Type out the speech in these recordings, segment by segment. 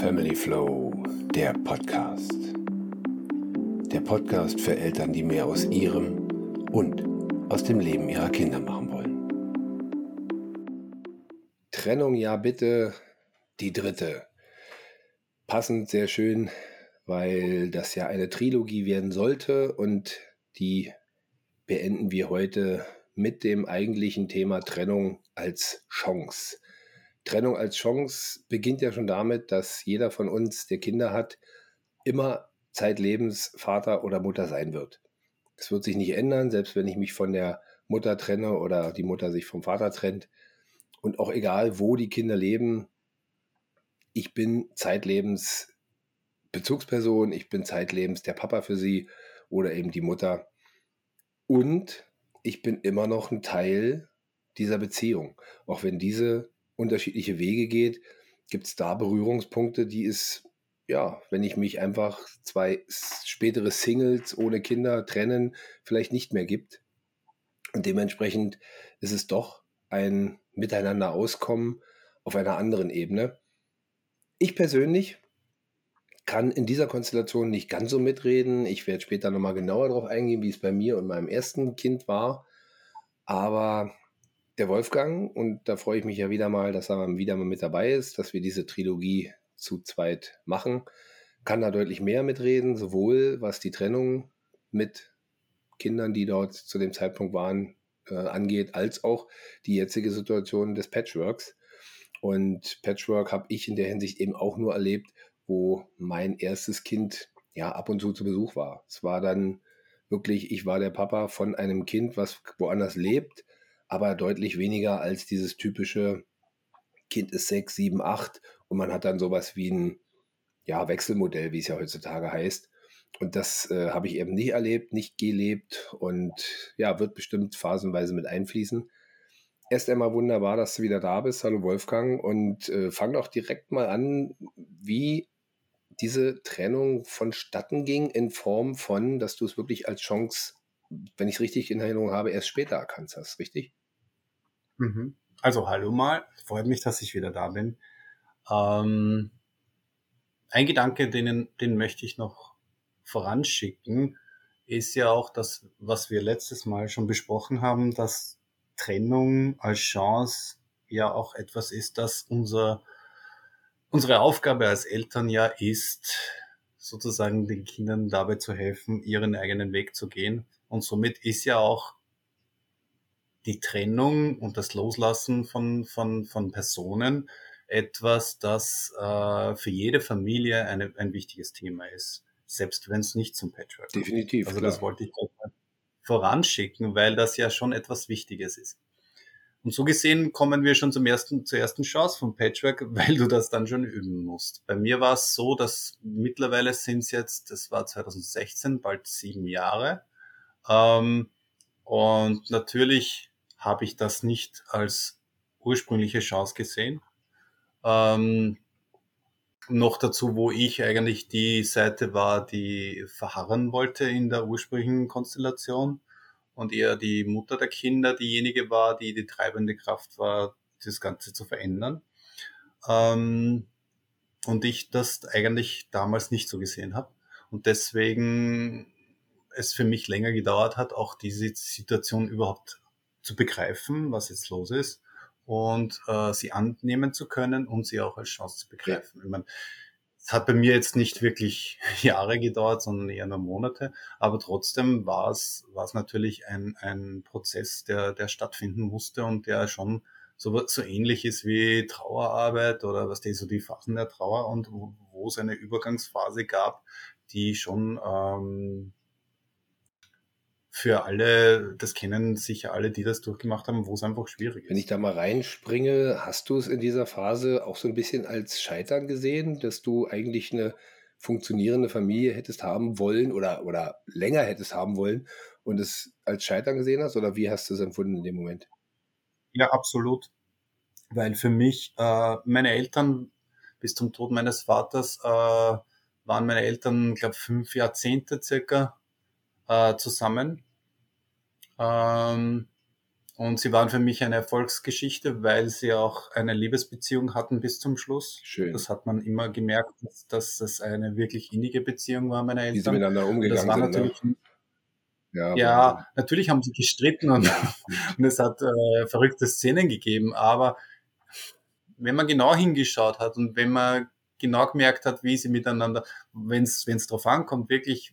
Family Flow, der Podcast. Der Podcast für Eltern, die mehr aus ihrem und aus dem Leben ihrer Kinder machen wollen. Trennung, ja bitte, die dritte. Passend sehr schön, weil das ja eine Trilogie werden sollte und die beenden wir heute mit dem eigentlichen Thema Trennung als Chance. Trennung als Chance beginnt ja schon damit, dass jeder von uns, der Kinder hat, immer zeitlebens Vater oder Mutter sein wird. Das wird sich nicht ändern, selbst wenn ich mich von der Mutter trenne oder die Mutter sich vom Vater trennt. Und auch egal, wo die Kinder leben, ich bin zeitlebens Bezugsperson, ich bin zeitlebens der Papa für sie oder eben die Mutter. Und ich bin immer noch ein Teil dieser Beziehung, auch wenn diese unterschiedliche Wege geht, gibt es da Berührungspunkte, die es, ja, wenn ich mich einfach zwei spätere Singles ohne Kinder trennen, vielleicht nicht mehr gibt. Und dementsprechend ist es doch ein Miteinander auskommen auf einer anderen Ebene. Ich persönlich kann in dieser Konstellation nicht ganz so mitreden. Ich werde später nochmal genauer darauf eingehen, wie es bei mir und meinem ersten Kind war. Aber der Wolfgang und da freue ich mich ja wieder mal, dass er wieder mal mit dabei ist, dass wir diese Trilogie zu zweit machen. Kann da deutlich mehr mitreden, sowohl was die Trennung mit Kindern, die dort zu dem Zeitpunkt waren, äh, angeht, als auch die jetzige Situation des Patchworks. Und Patchwork habe ich in der Hinsicht eben auch nur erlebt, wo mein erstes Kind ja ab und zu zu Besuch war. Es war dann wirklich, ich war der Papa von einem Kind, was woanders lebt, aber deutlich weniger als dieses typische Kind ist sechs, sieben, acht und man hat dann sowas wie ein ja, Wechselmodell, wie es ja heutzutage heißt. Und das äh, habe ich eben nicht erlebt, nicht gelebt und ja, wird bestimmt phasenweise mit einfließen. Erst einmal wunderbar, dass du wieder da bist. Hallo Wolfgang und äh, fang doch direkt mal an, wie diese Trennung vonstatten ging in Form von, dass du es wirklich als Chance, wenn ich es richtig in Erinnerung habe, erst später erkannt hast, richtig? Mhm. Also hallo mal, freut mich, dass ich wieder da bin. Ähm, ein Gedanke, den, den möchte ich noch voranschicken, ist ja auch das, was wir letztes Mal schon besprochen haben, dass Trennung als Chance ja auch etwas ist, das unser, unsere Aufgabe als Eltern ja ist, sozusagen den Kindern dabei zu helfen, ihren eigenen Weg zu gehen. Und somit ist ja auch die Trennung und das Loslassen von, von, von Personen etwas, das äh, für jede Familie eine, ein wichtiges Thema ist, selbst wenn es nicht zum Patchwork kommt. Definitiv. Also klar. das wollte ich voranschicken, weil das ja schon etwas Wichtiges ist. Und so gesehen kommen wir schon zum ersten, zur ersten Chance vom Patchwork, weil du das dann schon üben musst. Bei mir war es so, dass mittlerweile sind es jetzt, das war 2016, bald sieben Jahre. Ähm, und natürlich habe ich das nicht als ursprüngliche Chance gesehen. Ähm, noch dazu, wo ich eigentlich die Seite war, die verharren wollte in der ursprünglichen Konstellation und eher die Mutter der Kinder diejenige war, die die treibende Kraft war, das Ganze zu verändern. Ähm, und ich das eigentlich damals nicht so gesehen habe. Und deswegen es für mich länger gedauert hat, auch diese Situation überhaupt zu begreifen, was jetzt los ist und äh, sie annehmen zu können und sie auch als Chance zu begreifen. Ja. Ich meine, es hat bei mir jetzt nicht wirklich Jahre gedauert, sondern eher nur Monate, aber trotzdem war es, war es natürlich ein, ein Prozess, der, der stattfinden musste und der schon so, so ähnlich ist wie Trauerarbeit oder was die so die Phasen der Trauer und wo, wo es eine Übergangsphase gab, die schon ähm, für alle, das kennen sicher alle, die das durchgemacht haben, wo es einfach schwierig ist. Wenn ich da mal reinspringe, hast du es in dieser Phase auch so ein bisschen als Scheitern gesehen, dass du eigentlich eine funktionierende Familie hättest haben wollen oder, oder länger hättest haben wollen und es als Scheitern gesehen hast? Oder wie hast du es empfunden in dem Moment? Ja, absolut. Weil für mich, äh, meine Eltern bis zum Tod meines Vaters äh, waren meine Eltern, glaube fünf Jahrzehnte circa äh, zusammen. Ähm, Und sie waren für mich eine Erfolgsgeschichte, weil sie auch eine Liebesbeziehung hatten bis zum Schluss. Schön. Das hat man immer gemerkt, dass, dass es eine wirklich innige Beziehung war meiner Eltern. Wie sie miteinander umgegangen das war sind. natürlich, Ne? Ja, ja, natürlich haben sie gestritten und, und es hat äh, verrückte Szenen gegeben, aber wenn man genau hingeschaut hat und wenn man genau gemerkt hat, wie sie miteinander, wenn es drauf ankommt, wirklich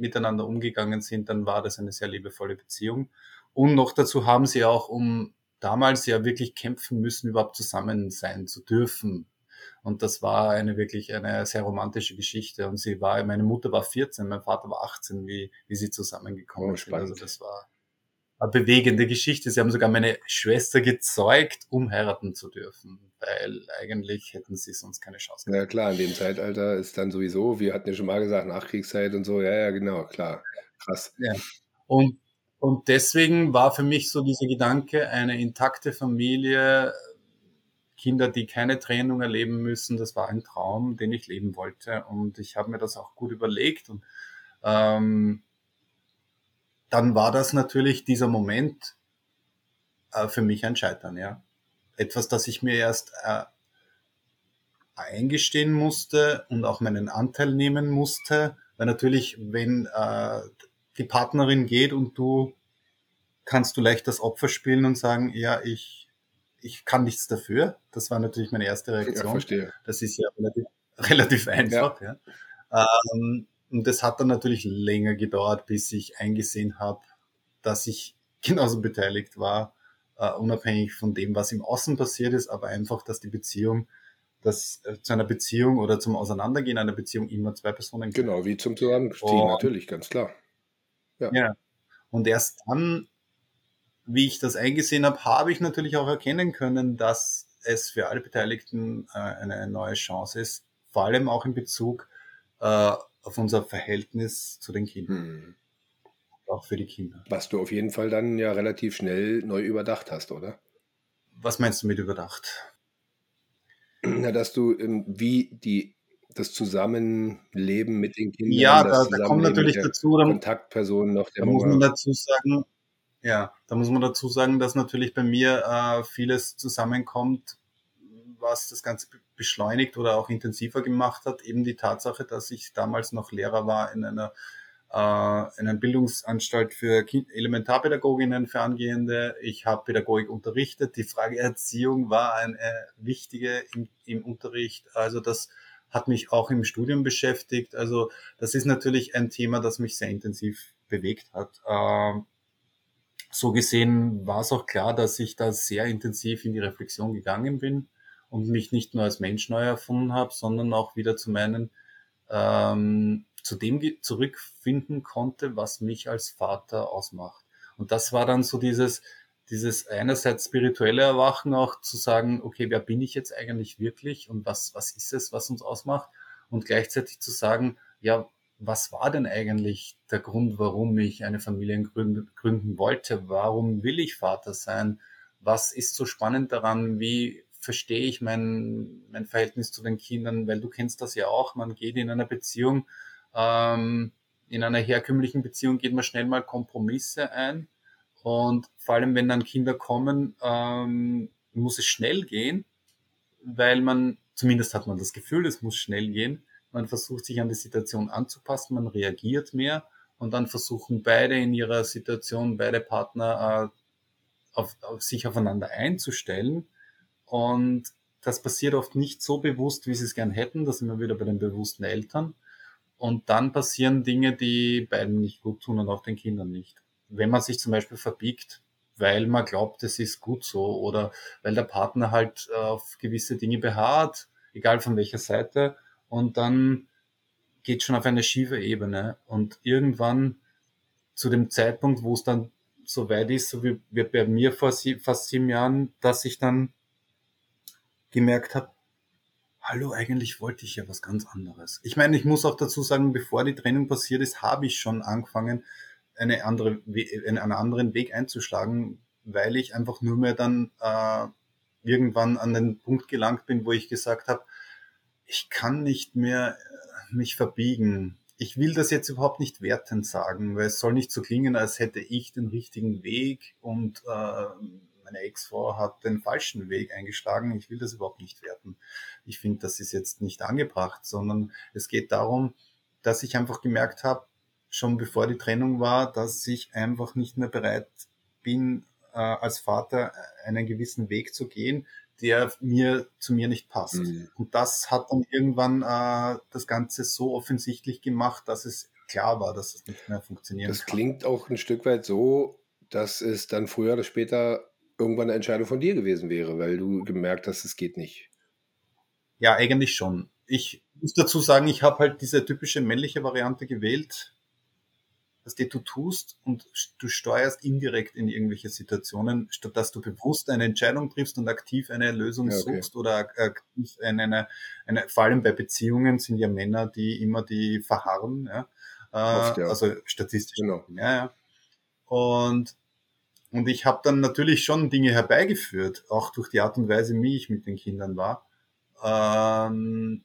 miteinander umgegangen sind, dann war das eine sehr liebevolle Beziehung. Und noch dazu haben sie auch, um damals ja wirklich kämpfen müssen, überhaupt zusammen sein zu dürfen. Und das war eine wirklich eine sehr romantische Geschichte. Und sie war, meine Mutter war 14, mein Vater war 18, wie, wie sie zusammengekommen Oh, sind. Also das war bewegende Geschichte. Sie haben sogar meine Schwester gezeugt, um heiraten zu dürfen, weil eigentlich hätten sie sonst keine Chance gehabt. Ja klar, in dem Zeitalter ist dann sowieso, wir hatten ja schon mal gesagt, Nachkriegszeit und so, ja, ja, genau, klar. Krass. Ja. Und, und deswegen war für mich so dieser Gedanke, eine intakte Familie, Kinder, die keine Trennung erleben müssen, das war ein Traum, den ich leben wollte. Und ich habe mir das auch gut überlegt. Und ähm, dann war das natürlich dieser Moment äh, für mich ein Scheitern, ja. Etwas, das ich mir erst äh, eingestehen musste und auch meinen Anteil nehmen musste. Weil natürlich, wenn äh, die Partnerin geht und du kannst du leicht das Opfer spielen und sagen, ja, ich, ich kann nichts dafür. Das war natürlich meine erste Ja, Reaktion. verstehe. Das ist ja relativ, relativ einfach. Ja. Ähm, und das hat dann natürlich länger gedauert, bis ich eingesehen habe, dass ich genauso beteiligt war, äh, unabhängig von dem, was im Außen passiert ist, aber einfach, dass die Beziehung, dass äh, zu einer Beziehung oder zum Auseinandergehen einer Beziehung immer zwei Personen gehören. Genau, wie zum Zusammenziehen, Und- natürlich, ganz klar. Ja. Und erst dann, wie ich das eingesehen habe, habe ich natürlich auch erkennen können, dass es für alle Beteiligten äh, eine neue Chance ist, vor allem auch in Bezug äh, auf unser Verhältnis zu den Kindern, Hm. auch für die Kinder. Was du auf jeden Fall dann ja relativ schnell neu überdacht hast, oder? Was meinst du mit überdacht? Na, dass du, ähm, wie die, das Zusammenleben mit den Kindern, Ja, das da, da kommt natürlich dazu, da, Kontaktperson noch der da muss man dazu sagen, ja, da muss man dazu sagen, dass natürlich bei mir äh, vieles zusammenkommt, was das Ganze be- beschleunigt oder auch intensiver gemacht hat. Eben die Tatsache, dass ich damals noch Lehrer war in einer, äh, in einer Bildungsanstalt für kind Elementarpädagoginnen für Angehende. Ich habe Pädagogik unterrichtet. Die Frage Erziehung war eine wichtige im, im Unterricht. Also das hat mich auch im Studium beschäftigt. Also das ist natürlich ein Thema, das mich sehr intensiv bewegt hat. Ähm, so gesehen war es auch klar, dass ich da sehr intensiv in die Reflexion gegangen bin und mich nicht nur als Mensch neu erfunden habe, sondern auch wieder zu meinen ähm, zu dem zurückfinden konnte, was mich als Vater ausmacht. Und das war dann so dieses dieses einerseits spirituelle Erwachen auch zu sagen, okay, wer bin ich jetzt eigentlich wirklich und was was ist es, was uns ausmacht und gleichzeitig zu sagen, ja, was war denn eigentlich der Grund, warum ich eine Familie gründen, gründen wollte? Warum will ich Vater sein? Was ist so spannend daran? Wie verstehe ich mein, mein Verhältnis zu den Kindern? Weil du kennst das ja auch. Man geht in einer Beziehung, ähm, in einer herkömmlichen Beziehung geht man schnell mal Kompromisse ein. Und vor allem, wenn dann Kinder kommen, ähm, muss es schnell gehen, weil man, zumindest hat man das Gefühl, es muss schnell gehen. Man versucht sich an die Situation anzupassen, man reagiert mehr und dann versuchen beide in ihrer Situation, beide Partner, äh, auf, auf sich aufeinander einzustellen. Und das passiert oft nicht so bewusst, wie sie es gern hätten. Da sind wir wieder bei den bewussten Eltern. Und dann passieren Dinge, die beiden nicht gut tun und auch den Kindern nicht. Wenn man sich zum Beispiel verbiegt, weil man glaubt, es ist gut so oder weil der Partner halt äh, auf gewisse Dinge beharrt, egal von welcher Seite, und dann geht schon auf eine schiefe Ebene. Und irgendwann zu dem Zeitpunkt, wo es dann so weit ist, so wie, wie bei mir vor sie, fast sieben Jahren, dass ich dann gemerkt habe, hallo, eigentlich wollte ich ja was ganz anderes. Ich meine, ich muss auch dazu sagen, bevor die Trennung passiert ist, habe ich schon angefangen, eine andere, einen anderen Weg einzuschlagen, weil ich einfach nur mehr dann äh, irgendwann an den Punkt gelangt bin, wo ich gesagt habe, ich kann nicht mehr mich verbiegen. ich will das jetzt überhaupt nicht wertend sagen, weil es soll nicht so klingen, als hätte ich den richtigen Weg und äh, meine Ex-Frau hat den falschen Weg eingeschlagen. Ich will das überhaupt nicht werten. Ich finde, das ist jetzt nicht angebracht, sondern es geht darum, dass ich einfach gemerkt habe, schon bevor die Trennung war, dass ich einfach nicht mehr bereit bin, äh, als Vater einen gewissen Weg zu gehen, der mir zu mir nicht passt. Mhm. Und das hat dann irgendwann äh, das Ganze so offensichtlich gemacht, dass es klar war, dass es nicht mehr funktionieren das kann. Das klingt auch ein Stück weit so, dass es dann früher oder später irgendwann eine Entscheidung von dir gewesen wäre, weil du gemerkt hast, es geht nicht. Ja, eigentlich schon. Ich muss dazu sagen, ich habe halt diese typische männliche Variante gewählt, dass die du tust und du steuerst indirekt in irgendwelche Situationen, statt dass du bewusst eine Entscheidung triffst und aktiv eine Lösung ja, okay. suchst oder aktiv eine, eine, eine, vor allem bei Beziehungen sind ja Männer, die immer die verharren, ja, Oft, ja. also statistisch. Genau. Ja, ja. Und, und ich habe dann natürlich schon Dinge herbeigeführt, auch durch die Art und Weise, wie ich mit den Kindern war. Ähm,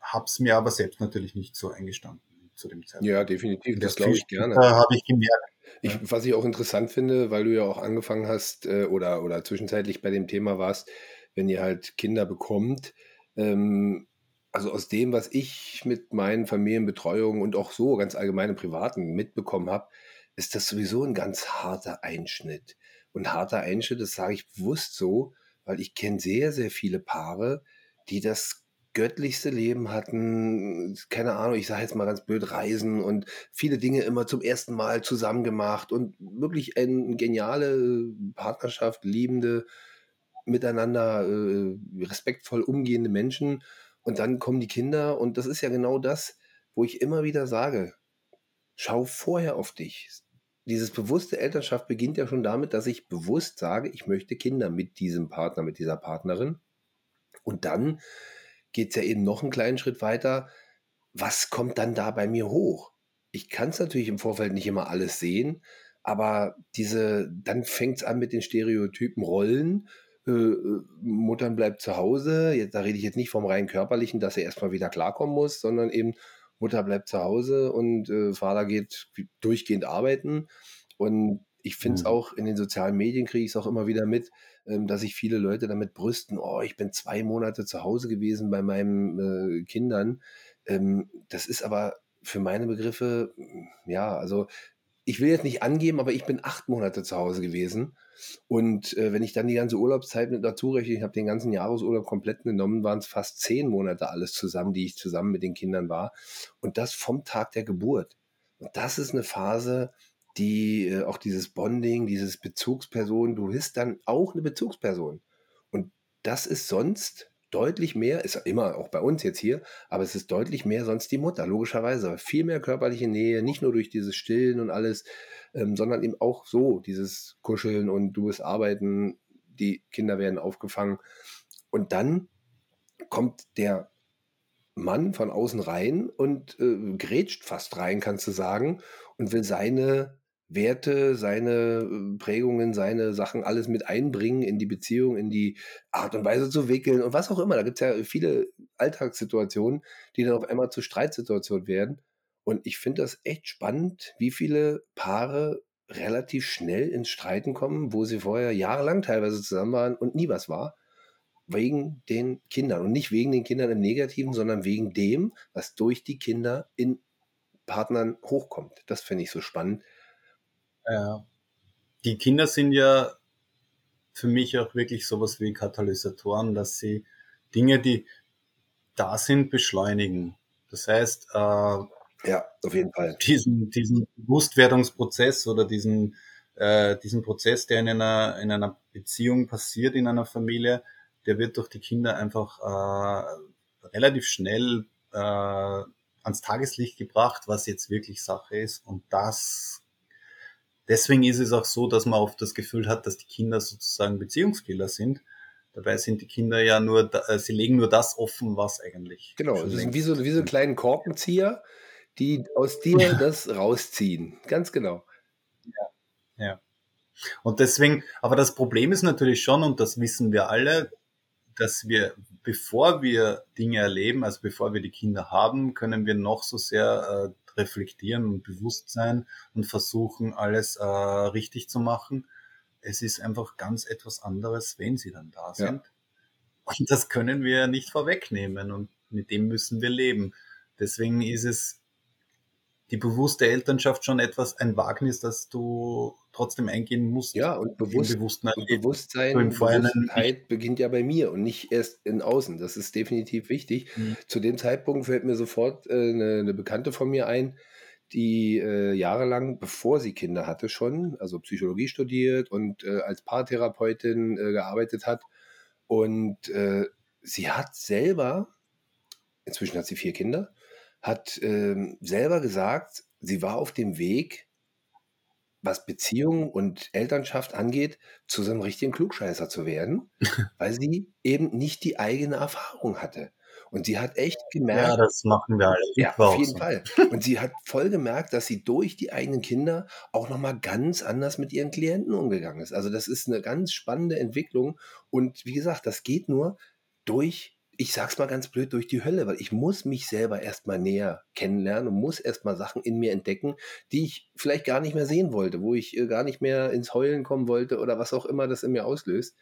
hab's mir aber selbst natürlich nicht so eingestanden zu dem Zeitpunkt. Ja, definitiv. Das, das glaube ich gerne. Habe ich gemerkt. Ich, was ich auch interessant finde, weil du ja auch angefangen hast äh, oder, oder zwischenzeitlich bei dem Thema warst, wenn ihr halt Kinder bekommt, ähm, also aus dem, was ich mit meinen Familienbetreuungen und auch so ganz allgemein im Privaten mitbekommen habe, ist das sowieso ein ganz harter Einschnitt. Und harter Einschnitt, das sage ich bewusst so, weil ich kenne sehr, sehr viele Paare, die das göttlichste Leben hatten, keine Ahnung, ich sage jetzt mal ganz blöd, Reisen und viele Dinge immer zum ersten Mal zusammen gemacht und wirklich eine geniale Partnerschaft, liebende, miteinander äh, respektvoll umgehende Menschen. Und dann kommen die Kinder und das ist ja genau das, wo ich immer wieder sage, schau vorher auf dich. Dieses bewusste Elternschaft beginnt ja schon damit, dass ich bewusst sage, ich möchte Kinder mit diesem Partner, mit dieser Partnerin. Und dann geht es ja eben noch einen kleinen Schritt weiter. Was kommt dann da bei mir hoch? Ich kann es natürlich im Vorfeld nicht immer alles sehen, aber diese, dann fängt es an mit den Stereotypen Rollen. Äh, äh, Muttern bleibt zu Hause. Jetzt, da rede ich jetzt nicht vom rein körperlichen, dass er erstmal wieder klarkommen muss, sondern eben Mutter bleibt zu Hause und äh, Vater geht durchgehend arbeiten. Und ich finde es mhm. auch in den sozialen Medien kriege ich es auch immer wieder mit, ähm, dass sich viele Leute damit brüsten, oh, ich bin zwei Monate zu Hause gewesen bei meinen äh, Kindern. Ähm, das ist aber für meine Begriffe, ja, also ich will jetzt nicht angeben, aber ich bin acht Monate zu Hause gewesen. Und äh, wenn ich dann die ganze Urlaubszeit mit dazu rechne, ich habe den ganzen Jahresurlaub komplett genommen, waren es fast zehn Monate alles zusammen, die ich zusammen mit den Kindern war. Und das vom Tag der Geburt. Und das ist eine Phase, die äh, auch dieses Bonding, dieses Bezugsperson, du bist dann auch eine Bezugsperson. Und das ist sonst deutlich mehr, ist immer auch bei uns jetzt hier, aber es ist deutlich mehr sonst die Mutter, logischerweise. Viel mehr körperliche Nähe, nicht nur durch dieses Stillen und alles, ähm, sondern eben auch so, dieses Kuscheln und du bist arbeiten, die Kinder werden aufgefangen. Und dann kommt der Mann von außen rein und äh, grätscht fast rein, kannst du sagen, und will seine Werte, seine äh, Prägungen, seine Sachen alles mit einbringen in die Beziehung, in die Art und Weise zu wickeln und was auch immer. Da gibt es ja viele Alltagssituationen, die dann auf einmal zu Streitsituationen werden. Und ich finde das echt spannend, wie viele Paare relativ schnell ins Streiten kommen, wo sie vorher jahrelang teilweise zusammen waren und nie was war, wegen den Kindern. Und nicht wegen den Kindern im Negativen, sondern wegen dem, was durch die Kinder in Partnern hochkommt. Das finde ich so spannend. Ja. Die Kinder sind ja für mich auch wirklich sowas wie Katalysatoren, dass sie Dinge, die da sind, beschleunigen. Das heißt, äh, ja, auf jeden Fall. Diesen, diesen Bewusstwerdungsprozess oder diesen, äh, diesen Prozess, der in einer, in einer Beziehung passiert, in einer Familie, der wird durch die Kinder einfach äh, relativ schnell äh, ans Tageslicht gebracht, was jetzt wirklich Sache ist. Und das Deswegen ist es auch so, dass man oft das Gefühl hat, dass die Kinder sozusagen Beziehungskiller sind. Dabei sind die Kinder ja nur, äh, sie legen nur das offen, was eigentlich. Genau, das sind wie so, wie so kleinen Korkenzieher, die aus dir ja. das rausziehen. Ganz genau. Ja. ja. Und deswegen, aber das Problem ist natürlich schon, und das wissen wir alle, dass wir, bevor wir Dinge erleben, also bevor wir die Kinder haben, können wir noch so sehr äh, reflektieren und bewusst sein und versuchen, alles äh, richtig zu machen. Es ist einfach ganz etwas anderes, wenn sie dann da sind. Ja. Und das können wir nicht vorwegnehmen und mit dem müssen wir leben. Deswegen ist es die bewusste Elternschaft schon etwas, ein Wagnis, das du trotzdem eingehen musst. Ja, und, bewusst, Bewusstsein, Bewusstsein Bewusstheit beginnt ja bei mir und nicht erst in außen. Das ist definitiv wichtig. Mhm. Zu dem Zeitpunkt fällt mir sofort äh, eine, eine, Bekannte von mir ein, die äh, jahrelang, bevor sie Kinder hatte, schon, also Psychologie studiert und äh, als Paartherapeutin äh, gearbeitet hat. Und äh, sie hat selber, inzwischen hat sie vier Kinder, hat ähm, selber gesagt, sie war auf dem Weg, was Beziehung und Elternschaft angeht, zu so einem richtigen Klugscheißer zu werden, weil sie eben nicht die eigene Erfahrung hatte. Und sie hat echt gemerkt. Ja, das machen wir alle. Ja, auf jeden Fall. Und sie hat voll gemerkt, dass sie durch die eigenen Kinder auch nochmal ganz anders mit ihren Klienten umgegangen ist. Also das ist eine ganz spannende Entwicklung. Und wie gesagt, das geht nur durch ich sag's mal ganz blöd, durch die Hölle, weil ich muss mich selber erstmal näher kennenlernen und muss erstmal Sachen in mir entdecken, die ich vielleicht gar nicht mehr sehen wollte, wo ich äh, gar nicht mehr ins Heulen kommen wollte oder was auch immer das in mir auslöst.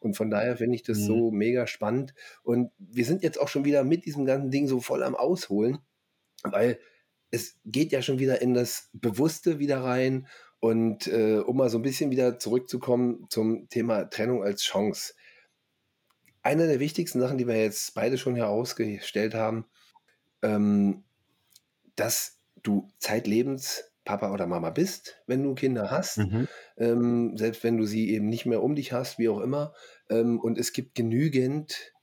Und von daher finde ich das mhm. so mega spannend. Und wir sind jetzt auch schon wieder mit diesem ganzen Ding so voll am Ausholen, weil es geht ja schon wieder in das Bewusste wieder rein. Und äh, um mal so ein bisschen wieder zurückzukommen zum Thema Trennung als Chance eine der wichtigsten Sachen, die wir jetzt beide schon herausgestellt haben, ähm, dass du zeitlebens Papa oder Mama bist, wenn du Kinder hast, mhm. ähm, selbst wenn du sie eben nicht mehr um dich hast, wie auch immer. Ähm, und es gibt genügend,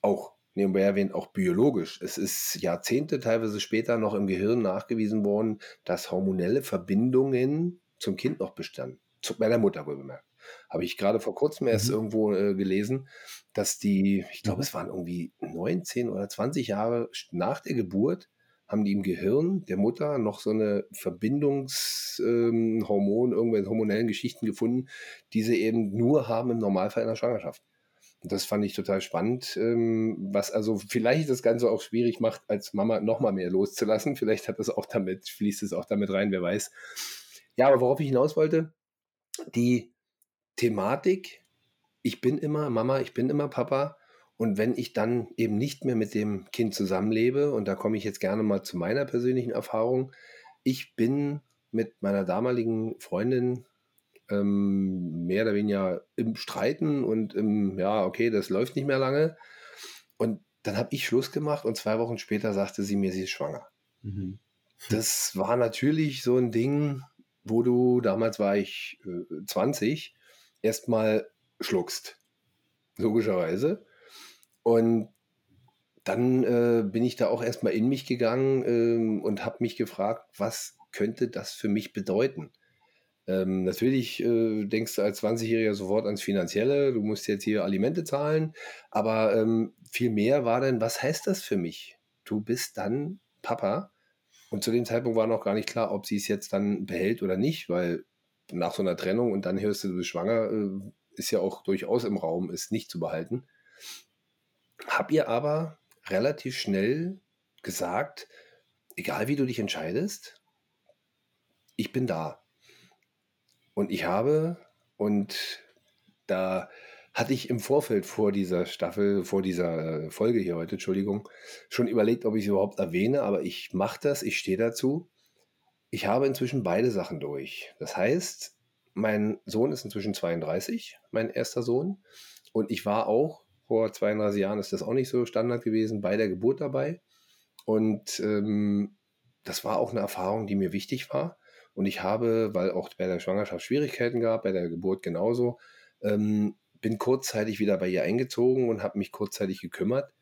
auch nebenbei erwähnt, auch biologisch. Es ist Jahrzehnte, teilweise später noch im Gehirn nachgewiesen worden, dass hormonelle Verbindungen zum Kind noch bestanden. Zu, bei der Mutter wohl bemerkt. Habe ich gerade vor kurzem erst mhm. irgendwo äh, gelesen, dass die, ich glaube, mhm. es waren irgendwie 19 oder 20 Jahre nach der Geburt, haben die im Gehirn der Mutter noch so eine Verbindungshormon, ähm, irgendwelche hormonellen Geschichten gefunden, die sie eben nur haben im Normalfall in der Schwangerschaft. Und das fand ich total spannend, ähm, was also vielleicht das Ganze auch schwierig macht, als Mama nochmal mehr loszulassen. Vielleicht hat das auch damit, fließt es auch damit rein, wer weiß. Ja, aber worauf ich hinaus wollte, die Thematik, ich bin immer Mama, ich bin immer Papa. Und wenn ich dann eben nicht mehr mit dem Kind zusammenlebe, und da komme ich jetzt gerne mal zu meiner persönlichen Erfahrung, ich bin mit meiner damaligen Freundin ähm, mehr oder weniger im Streiten und im, ja, okay, das läuft nicht mehr lange. Und dann habe ich Schluss gemacht und zwei Wochen später sagte sie mir, sie ist schwanger. Mhm. Das war natürlich so ein Ding, wo du, damals war ich äh, 20, erstmal schluckst. Logischerweise. Und dann äh, bin ich da auch erstmal in mich gegangen ähm, und habe mich gefragt, was könnte das für mich bedeuten? Ähm, natürlich äh, denkst du als 20-Jähriger sofort ans Finanzielle, du musst jetzt hier Alimente zahlen, aber ähm, viel mehr war dann, was heißt das für mich? Du bist dann Papa und zu dem Zeitpunkt war noch gar nicht klar, ob sie es jetzt dann behält oder nicht, weil nach so einer Trennung und dann hörst du, du bist schwanger, äh, ist ja auch durchaus im Raum, ist nicht zu behalten. Hab ihr aber relativ schnell gesagt, egal wie du dich entscheidest, ich bin da. Und ich habe, und da hatte ich im Vorfeld vor dieser Staffel, vor dieser äh, Folge hier heute, Entschuldigung, schon überlegt, ob ich es überhaupt erwähne, aber ich mache das, ich stehe dazu. Ich habe inzwischen beide Sachen durch. Das heißt, mein Sohn ist inzwischen 32, mein erster Sohn. Und ich war auch, vor 32 Jahren ist das auch nicht so Standard gewesen, bei der Geburt dabei. Und ähm, das war auch eine Erfahrung, die mir wichtig war. Und ich habe, weil auch bei der Schwangerschaft Schwierigkeiten gab, bei der Geburt genauso, ähm, bin kurzzeitig wieder bei ihr eingezogen und habe mich kurzzeitig gekümmert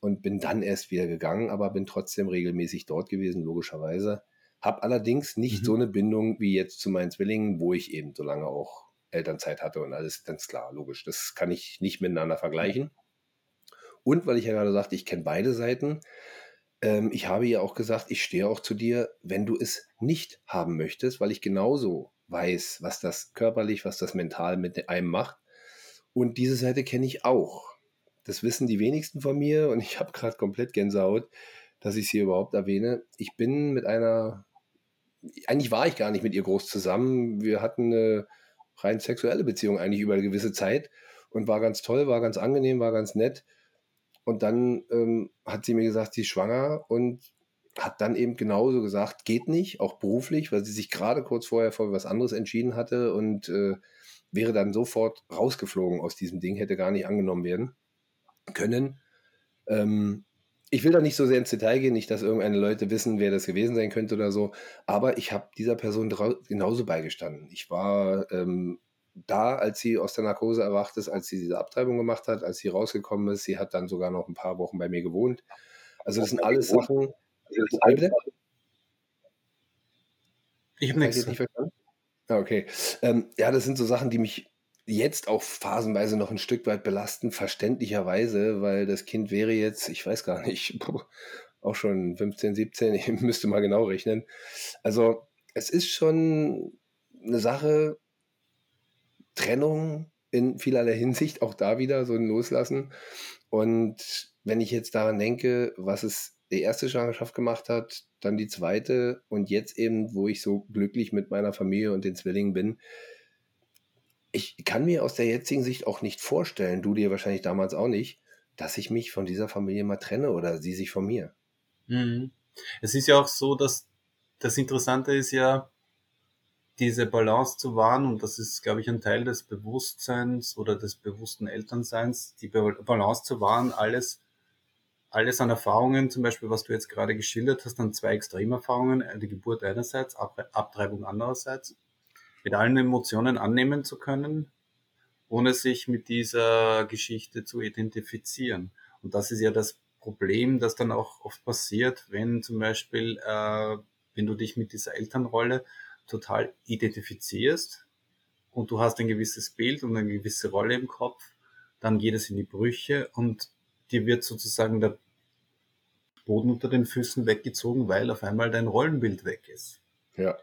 und bin dann erst wieder gegangen, aber bin trotzdem regelmäßig dort gewesen, logischerweise. Habe allerdings nicht mhm. so eine Bindung wie jetzt zu meinen Zwillingen, wo ich eben so lange auch Elternzeit hatte und alles ganz klar, logisch. Das kann ich nicht miteinander vergleichen. Und weil ich ja gerade sagte, ich kenne beide Seiten, ähm, ich habe ja auch gesagt, ich stehe auch zu dir, wenn du es nicht haben möchtest, weil ich genauso weiß, was das körperlich, was das mental mit einem macht. Und diese Seite kenne ich auch. das wissen die wenigsten von mir und ich habe gerade komplett Gänsehaut, dass ich sie überhaupt erwähne. Ich bin mit einer, eigentlich war ich gar nicht mit ihr groß zusammen. Wir hatten eine rein sexuelle Beziehung eigentlich über eine gewisse Zeit und war ganz toll, war ganz angenehm, war ganz nett. Und dann ähm, hat sie mir gesagt, sie ist schwanger und hat dann eben genauso gesagt, geht nicht, auch beruflich, weil sie sich gerade kurz vorher vor was anderes entschieden hatte und äh, wäre dann sofort rausgeflogen aus diesem Ding, hätte gar nicht angenommen werden können. Ähm, ich will da nicht so sehr ins Detail gehen, nicht, dass irgendeine Leute wissen, wer das gewesen sein könnte oder so, aber ich habe dieser Person genauso beigestanden. Ich war ähm, da, als sie aus der Narkose erwacht ist, als sie diese Abtreibung gemacht hat, als sie rausgekommen ist. Sie hat dann sogar noch ein paar Wochen bei mir gewohnt. Also das sind alles Sachen. Ich habe nichts. Nicht verstanden? Ah, okay. Ähm, ja, das sind so Sachen, die mich jetzt auch phasenweise noch ein Stück weit belasten, verständlicherweise, weil das Kind wäre jetzt, ich weiß gar nicht, auch schon 15, 17, ich müsste mal genau rechnen. Also es ist schon eine Sache, Trennung in vielerlei Hinsicht, auch da wieder so ein Loslassen. Und wenn ich jetzt daran denke, was es die erste Schwangerschaft gemacht hat, dann die zweite und jetzt eben, wo ich so glücklich mit meiner Familie und den Zwillingen bin, ich kann mir aus der jetzigen Sicht auch nicht vorstellen, du dir wahrscheinlich damals auch nicht, dass ich mich von dieser Familie mal trenne oder sie sich von mir. Mhm. Es ist ja auch so, dass das Interessante ist ja, diese Balance zu wahren, und das ist, glaube ich, ein Teil des Bewusstseins oder des bewussten Elternseins, die Balance zu wahren, alles, alles an Erfahrungen, zum Beispiel, was du jetzt gerade geschildert hast, an zwei Extremerfahrungen, die Geburt einerseits, Abtreibung andererseits, mit allen Emotionen annehmen zu können, ohne sich mit dieser Geschichte zu identifizieren. Und das ist ja das Problem, das dann auch oft passiert, wenn zum Beispiel, äh, wenn du dich mit dieser Elternrolle total identifizierst und du hast ein gewisses Bild und eine gewisse Rolle im Kopf, dann geht es in die Brüche und dir wird sozusagen der Boden unter den Füßen weggezogen, weil auf einmal dein Rollenbild weg ist. Ja.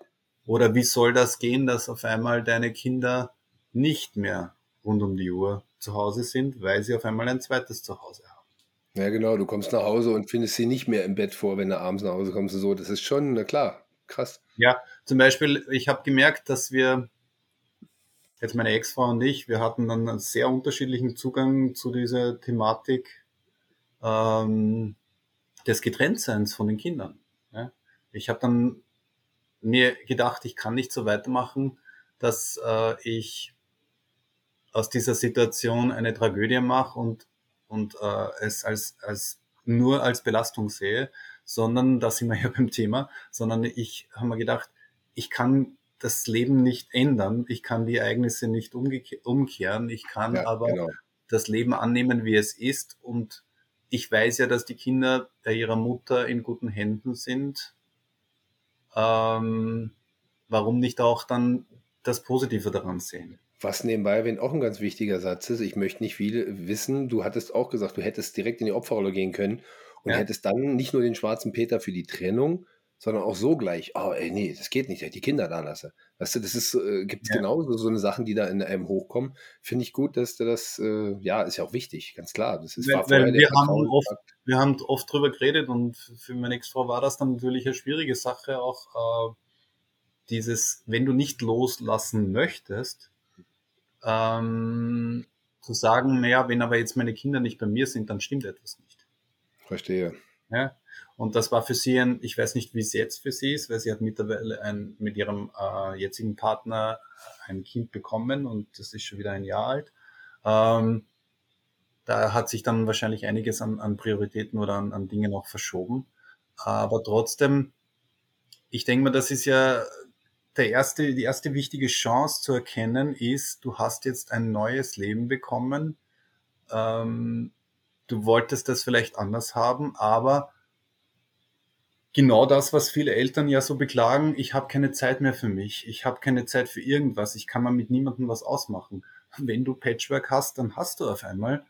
Oder wie soll das gehen, dass auf einmal deine Kinder nicht mehr rund um die Uhr zu Hause sind, weil sie auf einmal ein zweites Zuhause haben? Ja, genau. Du kommst nach Hause und findest sie nicht mehr im Bett vor, wenn du abends nach Hause kommst und so. Das ist schon, na klar, krass. Ja, zum Beispiel, ich habe gemerkt, dass wir, jetzt meine Ex-Frau und ich, wir hatten dann einen sehr unterschiedlichen Zugang zu dieser Thematik ähm, des Getrenntseins von den Kindern. Ja? Ich habe dann mir gedacht, ich kann nicht so weitermachen, dass äh, ich aus dieser Situation eine Tragödie mache und, und äh, es als, als nur als Belastung sehe, sondern, da sind wir ja beim Thema, sondern ich habe mir gedacht, ich kann das Leben nicht ändern, ich kann die Ereignisse nicht umkehren, ich kann ja, aber genau. das Leben annehmen, wie es ist und ich weiß ja, dass die Kinder bei ihrer Mutter in guten Händen sind. Ähm, warum nicht auch dann das Positive daran sehen? Was nebenbei, wenn auch ein ganz wichtiger Satz ist, ich möchte nicht viel wissen, du hattest auch gesagt, du hättest direkt in die Opferrolle gehen können und ja. hättest dann nicht nur den schwarzen Peter für die Trennung, sondern auch so gleich, oh ey, nee, das geht nicht, die Kinder da lasse. Weißt du, das ist, äh, gibt es ja. genauso so eine Sachen, die da in einem hochkommen. Finde ich gut, dass du das, äh, ja, ist ja auch wichtig, ganz klar. Das ist, weil, weil wir, haben oft, wir haben oft drüber geredet und für meine Ex-Frau war das dann natürlich eine schwierige Sache, auch äh, dieses, wenn du nicht loslassen möchtest, ähm, zu sagen, naja, wenn aber jetzt meine Kinder nicht bei mir sind, dann stimmt etwas nicht. Verstehe. Ja, und das war für sie ein, ich weiß nicht, wie es jetzt für sie ist, weil sie hat mittlerweile ein, mit ihrem äh, jetzigen Partner ein Kind bekommen und das ist schon wieder ein Jahr alt. Ähm, da hat sich dann wahrscheinlich einiges an, an Prioritäten oder an, an Dingen auch verschoben. Aber trotzdem, ich denke mal, das ist ja der erste, die erste wichtige Chance zu erkennen ist, du hast jetzt ein neues Leben bekommen. Ähm, du wolltest das vielleicht anders haben, aber genau das, was viele Eltern ja so beklagen, ich habe keine Zeit mehr für mich, ich habe keine Zeit für irgendwas, ich kann mal mit niemandem was ausmachen. Wenn du Patchwork hast, dann hast du auf einmal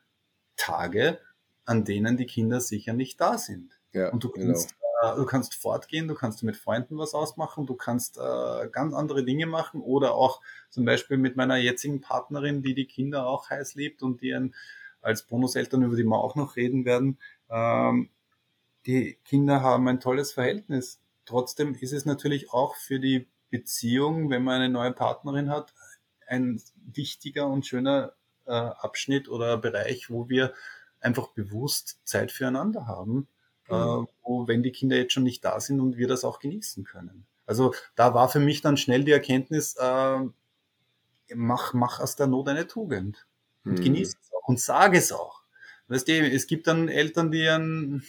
Tage, an denen die Kinder sicher nicht da sind. Ja, und du genau. kannst, genau. äh, du kannst fortgehen, du kannst mit Freunden was ausmachen, du kannst äh, ganz andere Dinge machen oder auch zum Beispiel mit meiner jetzigen Partnerin, die die Kinder auch heiß liebt und die als Bonuseltern, über die wir auch noch reden werden. Ähm, die Kinder haben ein tolles Verhältnis. Trotzdem ist es natürlich auch für die Beziehung, wenn man eine neue Partnerin hat, ein wichtiger und schöner äh, Abschnitt oder Bereich, wo wir einfach bewusst Zeit füreinander haben, mhm. äh, wo, wenn die Kinder jetzt schon nicht da sind und wir das auch genießen können. Also da war für mich dann schnell die Erkenntnis, äh, mach, mach aus der Not eine Tugend und mhm. genieße es auch und sage es auch. Weißt du, es gibt dann Eltern, die ein,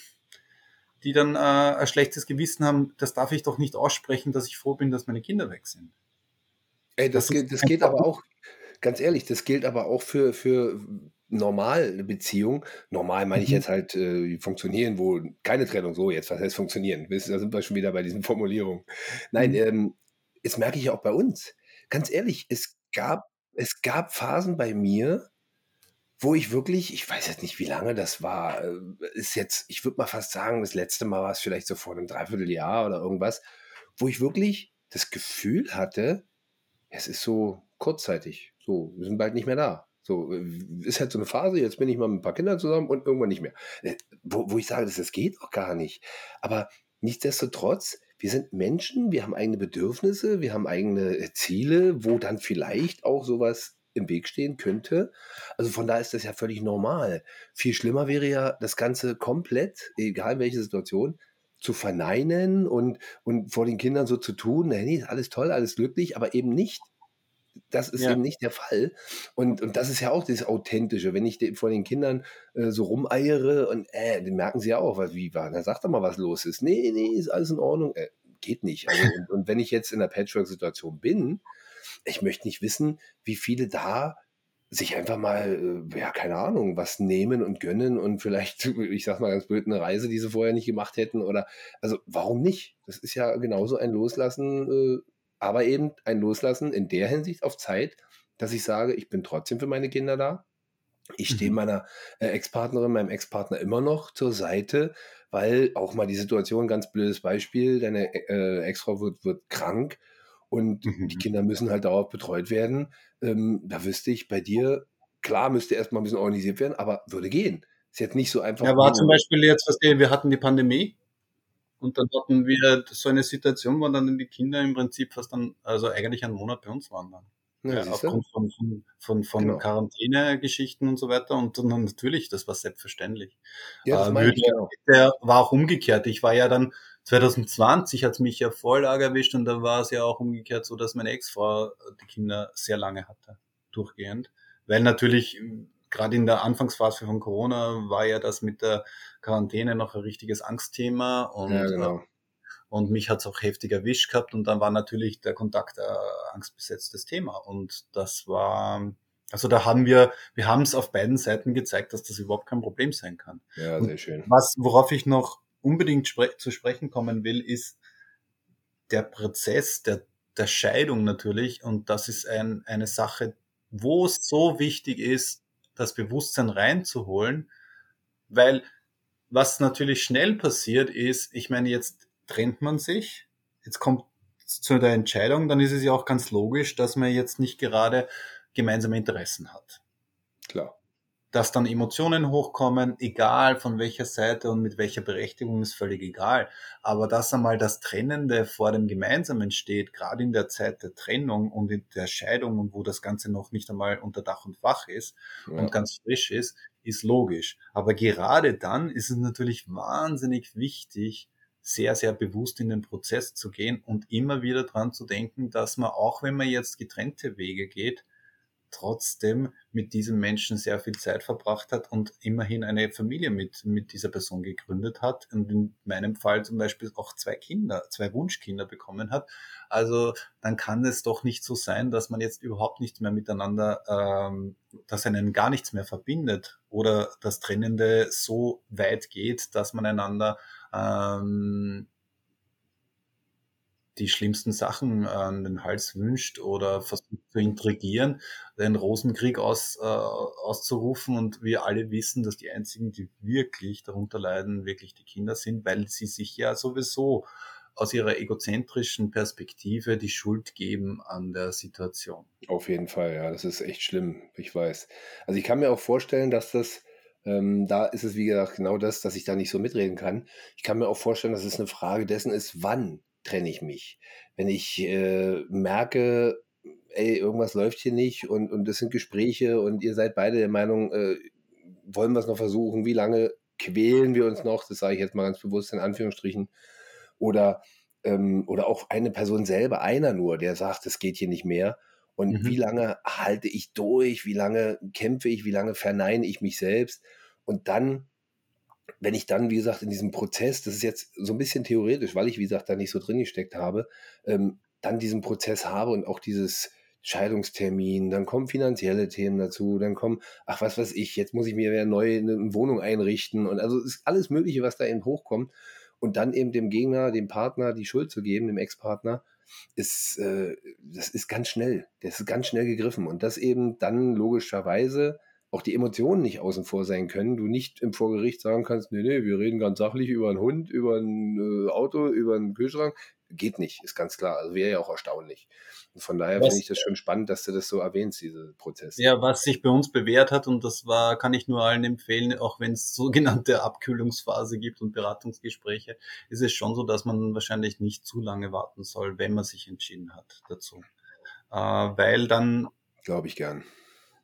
die dann äh, ein schlechtes Gewissen haben, das darf ich doch nicht aussprechen, dass ich froh bin, dass meine Kinder weg sind. Ey, das, das, geht, das geht aber auch, ganz ehrlich, das gilt aber auch für, für normal eine Beziehung. Normal meine ich mhm. jetzt halt äh, funktionieren, wo keine Trennung, so jetzt, was heißt funktionieren? Da sind wir schon wieder bei diesen Formulierungen. Nein, mhm. ähm, das merke ich auch bei uns. Ganz ehrlich, es gab, es gab Phasen bei mir, wo ich wirklich, ich weiß jetzt nicht, wie lange das war, äh, ist jetzt, ich würde mal fast sagen, das letzte Mal war es vielleicht so vor einem Dreivierteljahr oder irgendwas, wo ich wirklich das Gefühl hatte, es ist so kurzzeitig, so, wir sind bald nicht mehr da. So, äh, ist halt so eine Phase, jetzt bin ich mal mit ein paar Kindern zusammen und irgendwann nicht mehr. Äh, wo, wo ich sage, das, das geht auch gar nicht. Aber nichtsdestotrotz, wir sind Menschen, wir haben eigene Bedürfnisse, wir haben eigene Ziele, wo dann vielleicht auch sowas im Weg stehen könnte. Also von da ist das ja völlig normal. Viel schlimmer wäre ja, das Ganze komplett, egal welche Situation, zu verneinen und, und vor den Kindern so zu tun, nee, ist alles toll, alles glücklich, aber eben nicht. Das ist ja. eben nicht der Fall. Und, und das ist ja auch das Authentische. Wenn ich vor den Kindern äh, so rumeiere und äh, dann merken sie ja auch, was wie war. Dann sagt doch mal, was los ist. Nee, nee, ist alles in Ordnung. Äh, geht nicht. Also, und, und wenn ich jetzt in einer Patchwork-Situation bin, ich möchte nicht wissen, wie viele da sich einfach mal, äh, ja, keine Ahnung, was nehmen und gönnen und vielleicht, ich sag mal ganz blöd, eine Reise, die sie vorher nicht gemacht hätten oder, also warum nicht? Das ist ja genauso ein Loslassen, äh, aber eben ein Loslassen in der Hinsicht auf Zeit, dass ich sage, ich bin trotzdem für meine Kinder da. Ich stehe mhm. meiner äh, Ex-Partnerin, meinem Ex-Partner immer noch zur Seite, weil auch mal die Situation, ganz blödes Beispiel, deine Ex-Frau wird, wird krank und mhm. die Kinder müssen halt darauf betreut werden. Ähm, da wüsste ich bei dir, klar müsste erstmal ein bisschen organisiert werden, aber würde gehen. Ist jetzt nicht so einfach. Ja, war zum Beispiel jetzt, was wir hatten die Pandemie und dann hatten wir so eine Situation, wo dann die Kinder im Prinzip fast dann, also eigentlich einen Monat bei uns waren dann. Ja, ja, aufgrund von, von, von, von genau. Quarantäne-Geschichten und so weiter. Und dann natürlich, das war selbstverständlich. Ja, das äh, ich, genau. Der war auch umgekehrt. Ich war ja dann 2020 hat es mich ja voll arg erwischt und da war es ja auch umgekehrt so, dass meine Ex-Frau die Kinder sehr lange hatte, durchgehend. Weil natürlich hm, gerade in der Anfangsphase von Corona war ja das mit der Quarantäne noch ein richtiges Angstthema und, ja, genau. Äh, und mich hat es auch heftig erwischt gehabt und dann war natürlich der Kontakt ein angstbesetztes Thema und das war, also da haben wir, wir haben es auf beiden Seiten gezeigt, dass das überhaupt kein Problem sein kann. Ja, sehr schön. Was, worauf ich noch unbedingt spre zu sprechen kommen will, ist der Prozess der, der Scheidung natürlich. Und das ist ein, eine Sache, wo es so wichtig ist, das Bewusstsein reinzuholen, weil was natürlich schnell passiert ist, ich meine, jetzt trennt man sich, jetzt kommt zu der Entscheidung, dann ist es ja auch ganz logisch, dass man jetzt nicht gerade gemeinsame Interessen hat. Klar dass dann Emotionen hochkommen, egal von welcher Seite und mit welcher Berechtigung, ist völlig egal. Aber dass einmal das Trennende vor dem Gemeinsamen steht, gerade in der Zeit der Trennung und in der Scheidung und wo das Ganze noch nicht einmal unter Dach und Fach ist ja. und ganz frisch ist, ist logisch. Aber gerade dann ist es natürlich wahnsinnig wichtig, sehr, sehr bewusst in den Prozess zu gehen und immer wieder dran zu denken, dass man auch wenn man jetzt getrennte Wege geht, trotzdem mit diesem Menschen sehr viel Zeit verbracht hat und immerhin eine Familie mit, mit dieser Person gegründet hat und in meinem Fall zum Beispiel auch zwei Kinder, zwei Wunschkinder bekommen hat. Also dann kann es doch nicht so sein, dass man jetzt überhaupt nichts mehr miteinander, ähm, dass einen gar nichts mehr verbindet oder das Trennende so weit geht, dass man einander ähm, die schlimmsten Sachen an den Hals wünscht oder versucht zu intrigieren, den Rosenkrieg aus, äh, auszurufen. Und wir alle wissen, dass die einzigen, die wirklich darunter leiden, wirklich die Kinder sind, weil sie sich ja sowieso aus ihrer egozentrischen Perspektive die Schuld geben an der Situation. Auf jeden Fall, ja, das ist echt schlimm, ich weiß. Also ich kann mir auch vorstellen, dass das, ähm, da ist es wie gesagt genau das, dass ich da nicht so mitreden kann. Ich kann mir auch vorstellen, dass es eine Frage dessen ist, wann trenne ich mich? Wenn ich äh, merke, ey, irgendwas läuft hier nicht und, und das sind Gespräche und ihr seid beide der Meinung, äh, wollen wir es noch versuchen, wie lange quälen wir uns noch, das sage ich jetzt mal ganz bewusst in Anführungsstrichen, oder, ähm, oder auch eine Person selber, einer nur, der sagt, es geht hier nicht mehr. Und mhm. wie lange halte ich durch, wie lange kämpfe ich, wie lange verneine ich mich selbst. Und dann, wenn ich dann, wie gesagt, in diesem Prozess, das ist jetzt so ein bisschen theoretisch, weil ich, wie gesagt, da nicht so drin gesteckt habe, ähm, dann diesen Prozess habe und auch dieses, Scheidungstermin, dann kommen finanzielle Themen dazu, dann kommen, ach was weiß ich, jetzt muss ich mir wieder neu eine Wohnung einrichten und also ist alles Mögliche, was da eben hochkommt. Und dann eben dem Gegner, dem Partner die Schuld zu geben, dem Ex-Partner, ist, äh, das ist ganz schnell, das ist ganz schnell gegriffen. Und das eben dann logischerweise auch die Emotionen nicht außen vor sein können, du nicht im Vorgericht sagen kannst, nee, nee, wir reden ganz sachlich über einen Hund, über ein äh, Auto, über einen Kühlschrank, geht nicht, ist ganz klar, also wäre ja auch erstaunlich. Und von daher finde ich das schon spannend, dass du das so erwähnst, diese Prozesse. Ja, was sich bei uns bewährt hat, und das war, kann ich nur allen empfehlen, auch wenn es sogenannte Abkühlungsphase gibt und Beratungsgespräche, ist es schon so, dass man wahrscheinlich nicht zu lange warten soll, wenn man sich entschieden hat dazu. Äh, weil dann. Glaube ich gern.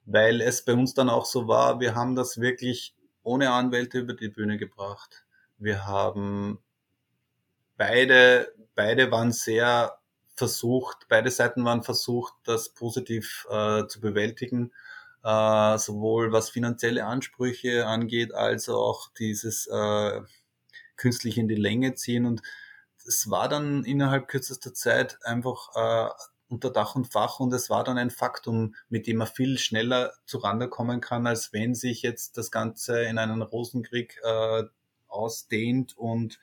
Weil es bei uns dann auch so war, wir haben das wirklich ohne Anwälte über die Bühne gebracht. Wir haben beide, beide waren sehr versucht, beide Seiten waren versucht, das positiv äh, zu bewältigen, äh, sowohl was finanzielle Ansprüche angeht, als auch dieses äh, künstlich in die Länge ziehen. Und es war dann innerhalb kürzester Zeit einfach äh, unter Dach und Fach und es war dann ein Faktum, mit dem man viel schneller zurande kommen kann, als wenn sich jetzt das Ganze in einen Rosenkrieg äh, ausdehnt und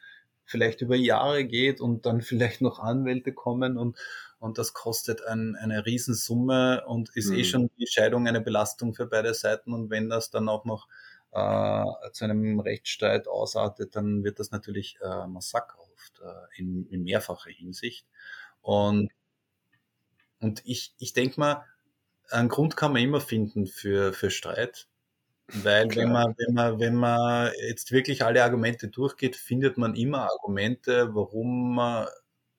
vielleicht über Jahre geht und dann vielleicht noch Anwälte kommen und, und das kostet ein, eine Riesensumme und ist eh mhm. eh schon die Scheidung eine Belastung für beide Seiten und wenn das dann auch noch äh, zu einem Rechtsstreit ausartet, dann wird das natürlich äh, massakroft äh, in, in mehrfacher Hinsicht. Und, und ich, ich denke mal, einen Grund kann man immer finden für, für Streit. Weil Klar. wenn man, wenn man, wenn man jetzt wirklich alle Argumente durchgeht, findet man immer Argumente, warum man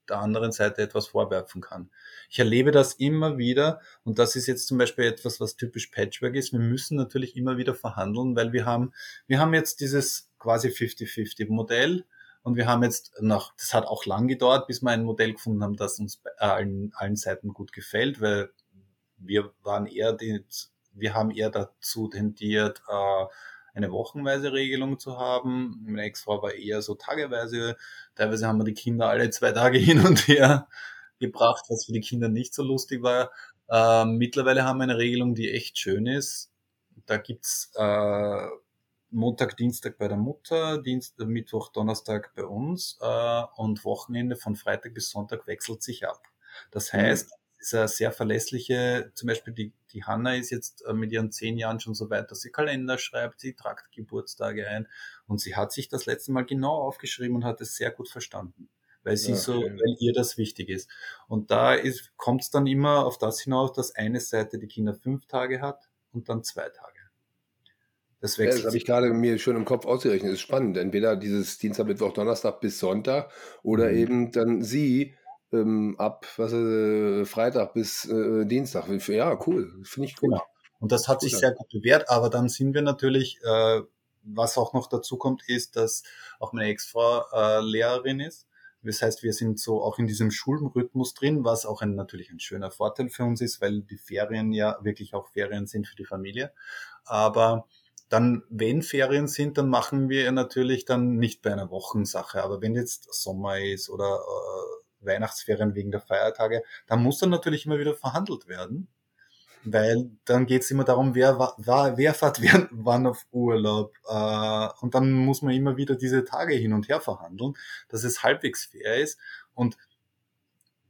der anderen Seite etwas vorwerfen kann. Ich erlebe das immer wieder und das ist jetzt zum Beispiel etwas, was typisch Patchwork ist. Wir müssen natürlich immer wieder verhandeln, weil wir haben, wir haben jetzt dieses quasi 50-50 Modell und wir haben jetzt nach, das hat auch lang gedauert, bis wir ein Modell gefunden haben, das uns allen, allen Seiten gut gefällt, weil wir waren eher die, wir haben eher dazu tendiert, äh, eine wochenweise Regelung zu haben. Meine Ex-Frau war eher so tageweise. Teilweise haben wir die Kinder alle zwei Tage hin und her gebracht, was für die Kinder nicht so lustig war. Äh, mittlerweile haben wir eine Regelung, die echt schön ist. Da gibt's äh, Montag, Dienstag bei der Mutter, Dienstag, Mittwoch, Donnerstag bei uns äh, und Wochenende von Freitag bis Sonntag wechselt sich ab. Das mhm. heißt, mhm ist eine sehr verlässliche, zum Beispiel die, die Hanna ist jetzt äh, mit ihren zehn Jahren schon so weit, dass sie Kalender schreibt, sie tragt Geburtstage ein und sie hat sich das letzte Mal genau aufgeschrieben und hat es sehr gut verstanden weil sie okay. so, weil ihr das wichtig ist. Und da kommt es dann immer auf das hinaus, dass eine Seite die Kinder fünf Tage hat und dann zwei Tage. Das, ja, das habe ich gerade mir schon im Kopf ausgerechnet. Das ist spannend. Entweder dieses Dienstag, Mittwoch, Donnerstag bis Sonntag oder mhm. eben dann sie ähm, ab was, äh, Freitag bis äh, Dienstag. Ja, cool. Finde ich cool. Genau. Und das hat sich sehr gut bewährt, aber dann sind wir natürlich, äh, was auch noch dazu kommt, ist, dass auch meine Ex-Frau äh, Lehrerin ist. Das heißt, wir sind so auch in diesem Schulrhythmus drin, was auch ein, natürlich ein schöner Vorteil für uns ist, weil die Ferien ja wirklich auch Ferien sind für die Familie. Aber dann, wenn Ferien sind, dann machen wir natürlich dann nicht bei einer Wochensache. Aber wenn jetzt Sommer ist oder äh, Weihnachtsferien wegen der Feiertage, da muss dann natürlich immer wieder verhandelt werden, weil dann geht es immer darum, wer, war, wer fährt wer, wann auf Urlaub äh, und dann muss man immer wieder diese Tage hin und her verhandeln, dass es halbwegs fair ist und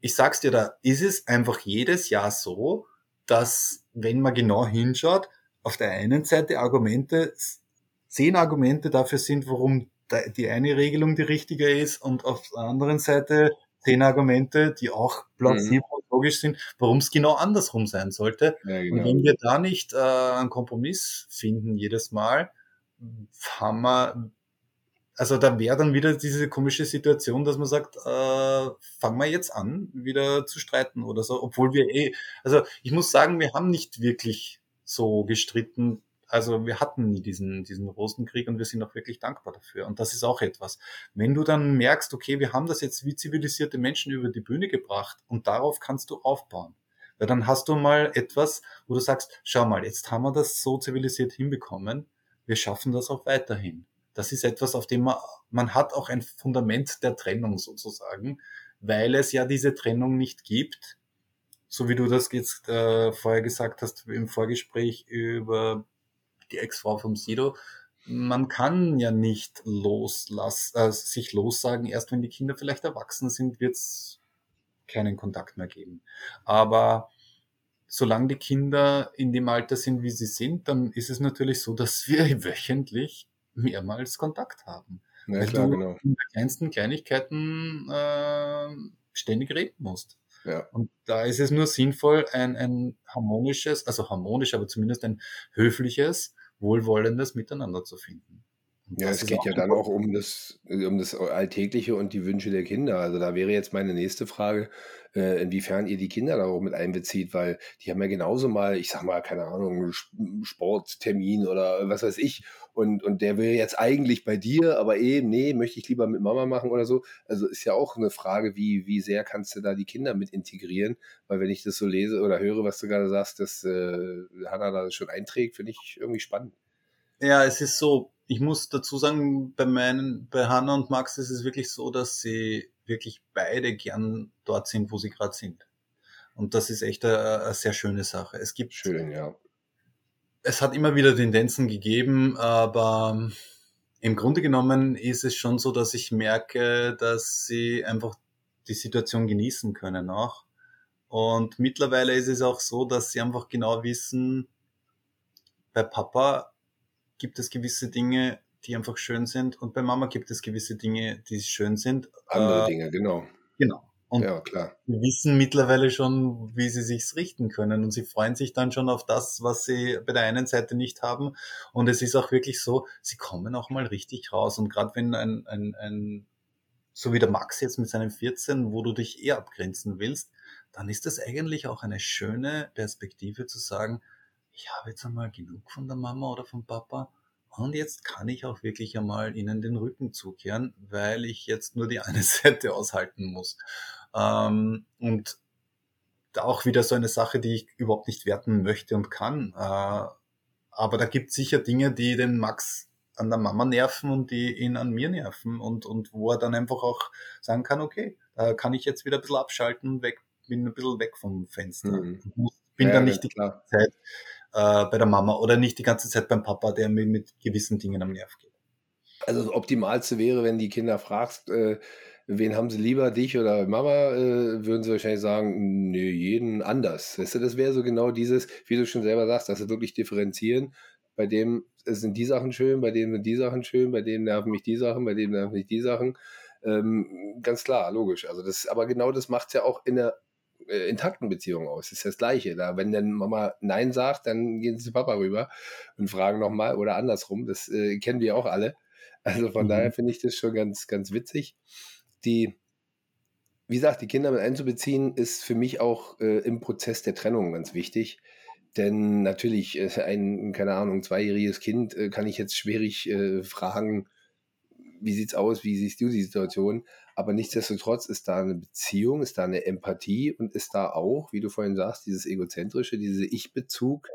ich sag's dir, da ist es einfach jedes Jahr so, dass wenn man genau hinschaut, auf der einen Seite Argumente, zehn Argumente dafür sind, warum die eine Regelung die richtige ist und auf der anderen Seite zehn Argumente, die auch plausibel mhm. und logisch sind, warum es genau andersrum sein sollte. Ja, genau. Und wenn wir da nicht äh, einen Kompromiss finden jedes Mal, haben wir, also da wäre dann wieder diese komische Situation, dass man sagt, äh, fangen wir jetzt an, wieder zu streiten oder so, obwohl wir eh, also ich muss sagen, wir haben nicht wirklich so gestritten, also wir hatten nie diesen, diesen Rosenkrieg und wir sind auch wirklich dankbar dafür. Und das ist auch etwas. Wenn du dann merkst, okay, wir haben das jetzt wie zivilisierte Menschen über die Bühne gebracht und darauf kannst du aufbauen. Weil dann hast du mal etwas, wo du sagst, schau mal, jetzt haben wir das so zivilisiert hinbekommen, wir schaffen das auch weiterhin. Das ist etwas, auf dem man, man hat auch ein Fundament der Trennung sozusagen, weil es ja diese Trennung nicht gibt, so wie du das jetzt äh, vorher gesagt hast im Vorgespräch über die Ex-Frau vom Sido, man kann ja nicht loslassen, äh, sich lossagen, erst wenn die Kinder vielleicht erwachsen sind, wird es keinen Kontakt mehr geben. Aber solange die Kinder in dem Alter sind, wie sie sind, dann ist es natürlich so, dass wir wöchentlich mehrmals Kontakt haben. Ja, weil klar, du genau. in den kleinsten Kleinigkeiten äh, ständig reden musst. Ja. Und da ist es nur sinnvoll, ein, ein harmonisches, also harmonisch, aber zumindest ein höfliches wohlwollendes Miteinander zu finden. Ja, es geht ja dann auch um das, um das Alltägliche und die Wünsche der Kinder. Also da wäre jetzt meine nächste Frage, äh, inwiefern ihr die Kinder da auch mit einbezieht, weil die haben ja genauso mal, ich sag mal, keine Ahnung, Sporttermin oder was weiß ich. Und, und der will jetzt eigentlich bei dir, aber eben, nee, möchte ich lieber mit Mama machen oder so. Also ist ja auch eine Frage, wie, wie sehr kannst du da die Kinder mit integrieren? Weil wenn ich das so lese oder höre, was du gerade sagst, dass äh, Hannah da schon einträgt, finde ich irgendwie spannend. Ja, es ist so, ich muss dazu sagen, bei meinen, bei Hannah und Max ist es wirklich so, dass sie wirklich beide gern dort sind, wo sie gerade sind. Und das ist echt eine, eine, sehr schöne Sache. Es gibt schön, ja. Es hat immer wieder Tendenzen gegeben, aber im Grunde genommen ist es schon so, dass ich merke, dass sie einfach die Situation genießen können auch. Und mittlerweile ist es auch so, dass sie einfach genau wissen, bei Papa gibt es gewisse Dinge, die einfach schön sind und bei Mama gibt es gewisse Dinge, die schön sind. Andere äh, Dinge, genau. Genau. Und ja, klar. Die wissen mittlerweile schon, wie sie sich's richten können und sie freuen sich dann schon auf das, was sie bei der einen Seite nicht haben. Und es ist auch wirklich so, sie kommen auch mal richtig raus. Und gerade wenn ein, ein, ein, so wie der Max jetzt mit seinen 14, wo du dich eher abgrenzen willst, dann ist das eigentlich auch eine schöne Perspektive zu sagen, ich habe jetzt einmal genug von der Mama oder vom Papa und jetzt kann ich auch wirklich einmal ihnen den Rücken zukehren, weil ich jetzt nur die eine Seite aushalten muss. Ähm, und auch wieder so eine Sache, die ich überhaupt nicht werten möchte und kann. Äh, aber da gibt es sicher Dinge, die den Max an der Mama nerven und die ihn an mir nerven und, und wo er dann einfach auch sagen kann, okay, da kann ich jetzt wieder ein bisschen abschalten, weg, bin ein bisschen weg vom Fenster. Mhm. Bin ja, dann nicht die ganze Zeit äh, bei der Mama oder nicht die ganze Zeit beim Papa, der mir mit gewissen Dingen am Nerv geht. Also das Optimalste wäre, wenn die Kinder fragst, äh, wen haben sie lieber, dich oder Mama, äh, würden sie wahrscheinlich sagen, nee, jeden anders. Weißt du, das wäre so genau dieses, wie du schon selber sagst, dass sie wirklich differenzieren. Bei dem sind die Sachen schön, bei dem sind die Sachen schön, bei dem nerven mich die Sachen, bei dem nerven mich die Sachen. Ähm, ganz klar, logisch. Also das, aber genau das macht es ja auch in der äh, intakten Beziehung aus. Das ist das Gleiche. Da, wenn dann Mama Nein sagt, dann gehen sie zu Papa rüber und fragen nochmal oder andersrum. Das äh, kennen wir auch alle. Also von mhm. daher finde ich das schon ganz, ganz witzig. Die, wie gesagt, die Kinder mit einzubeziehen, ist für mich auch äh, im Prozess der Trennung ganz wichtig. Denn natürlich, äh, ein, keine Ahnung, zweijähriges Kind äh, kann ich jetzt schwierig äh, fragen, wie sieht's aus, wie siehst du die Situation? Aber nichtsdestotrotz ist da eine Beziehung, ist da eine Empathie und ist da auch, wie du vorhin sagst, dieses egozentrische, diese Ich-Bezug.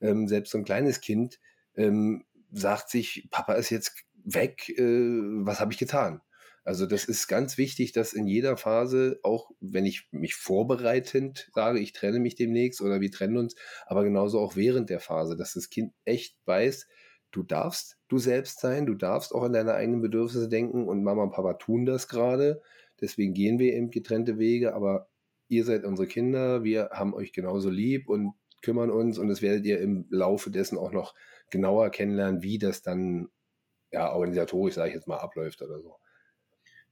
Ähm, selbst so ein kleines Kind ähm, sagt sich, Papa ist jetzt weg, äh, was habe ich getan? Also das ist ganz wichtig, dass in jeder Phase, auch wenn ich mich vorbereitend sage, ich trenne mich demnächst oder wir trennen uns, aber genauso auch während der Phase, dass das Kind echt weiß, du darfst du selbst sein, du darfst auch an deine eigenen Bedürfnisse denken und Mama und Papa tun das gerade. Deswegen gehen wir eben getrennte Wege, aber ihr seid unsere Kinder, wir haben euch genauso lieb und kümmern uns und das werdet ihr im Laufe dessen auch noch genauer kennenlernen, wie das dann ja, organisatorisch, sage ich jetzt mal, abläuft oder so.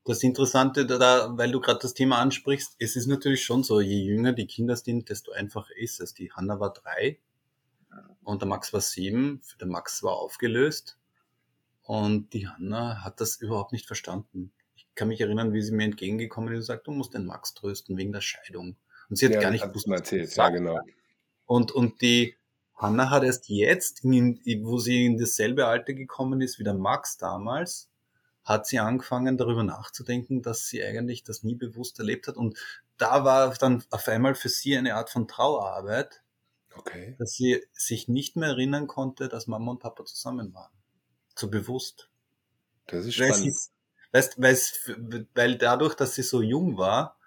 Das Interessante da, weil du gerade das Thema ansprichst, es ist natürlich schon so, je jünger die Kinder sind, desto einfacher ist es. Die Hanna war drei und der Max war sieben. Der Max war aufgelöst und die Hanna hat das überhaupt nicht verstanden. Ich kann mich erinnern, wie sie mir entgegengekommen ist und sagt, du musst den Max trösten wegen der Scheidung. Und sie hat ja, gar nicht gewusst, erzählt. Ja, genau. Und, und die Hanna hat erst jetzt, in, wo sie in dasselbe Alter gekommen ist wie der Max damals, hat sie angefangen darüber nachzudenken, dass sie eigentlich das nie bewusst erlebt hat. Und da war dann auf einmal für sie eine Art von Trauerarbeit, okay. dass sie sich nicht mehr erinnern konnte, dass Mama und Papa zusammen waren. So bewusst. Das ist spannend. Weil, sie, weißt, weil dadurch, dass sie so jung war,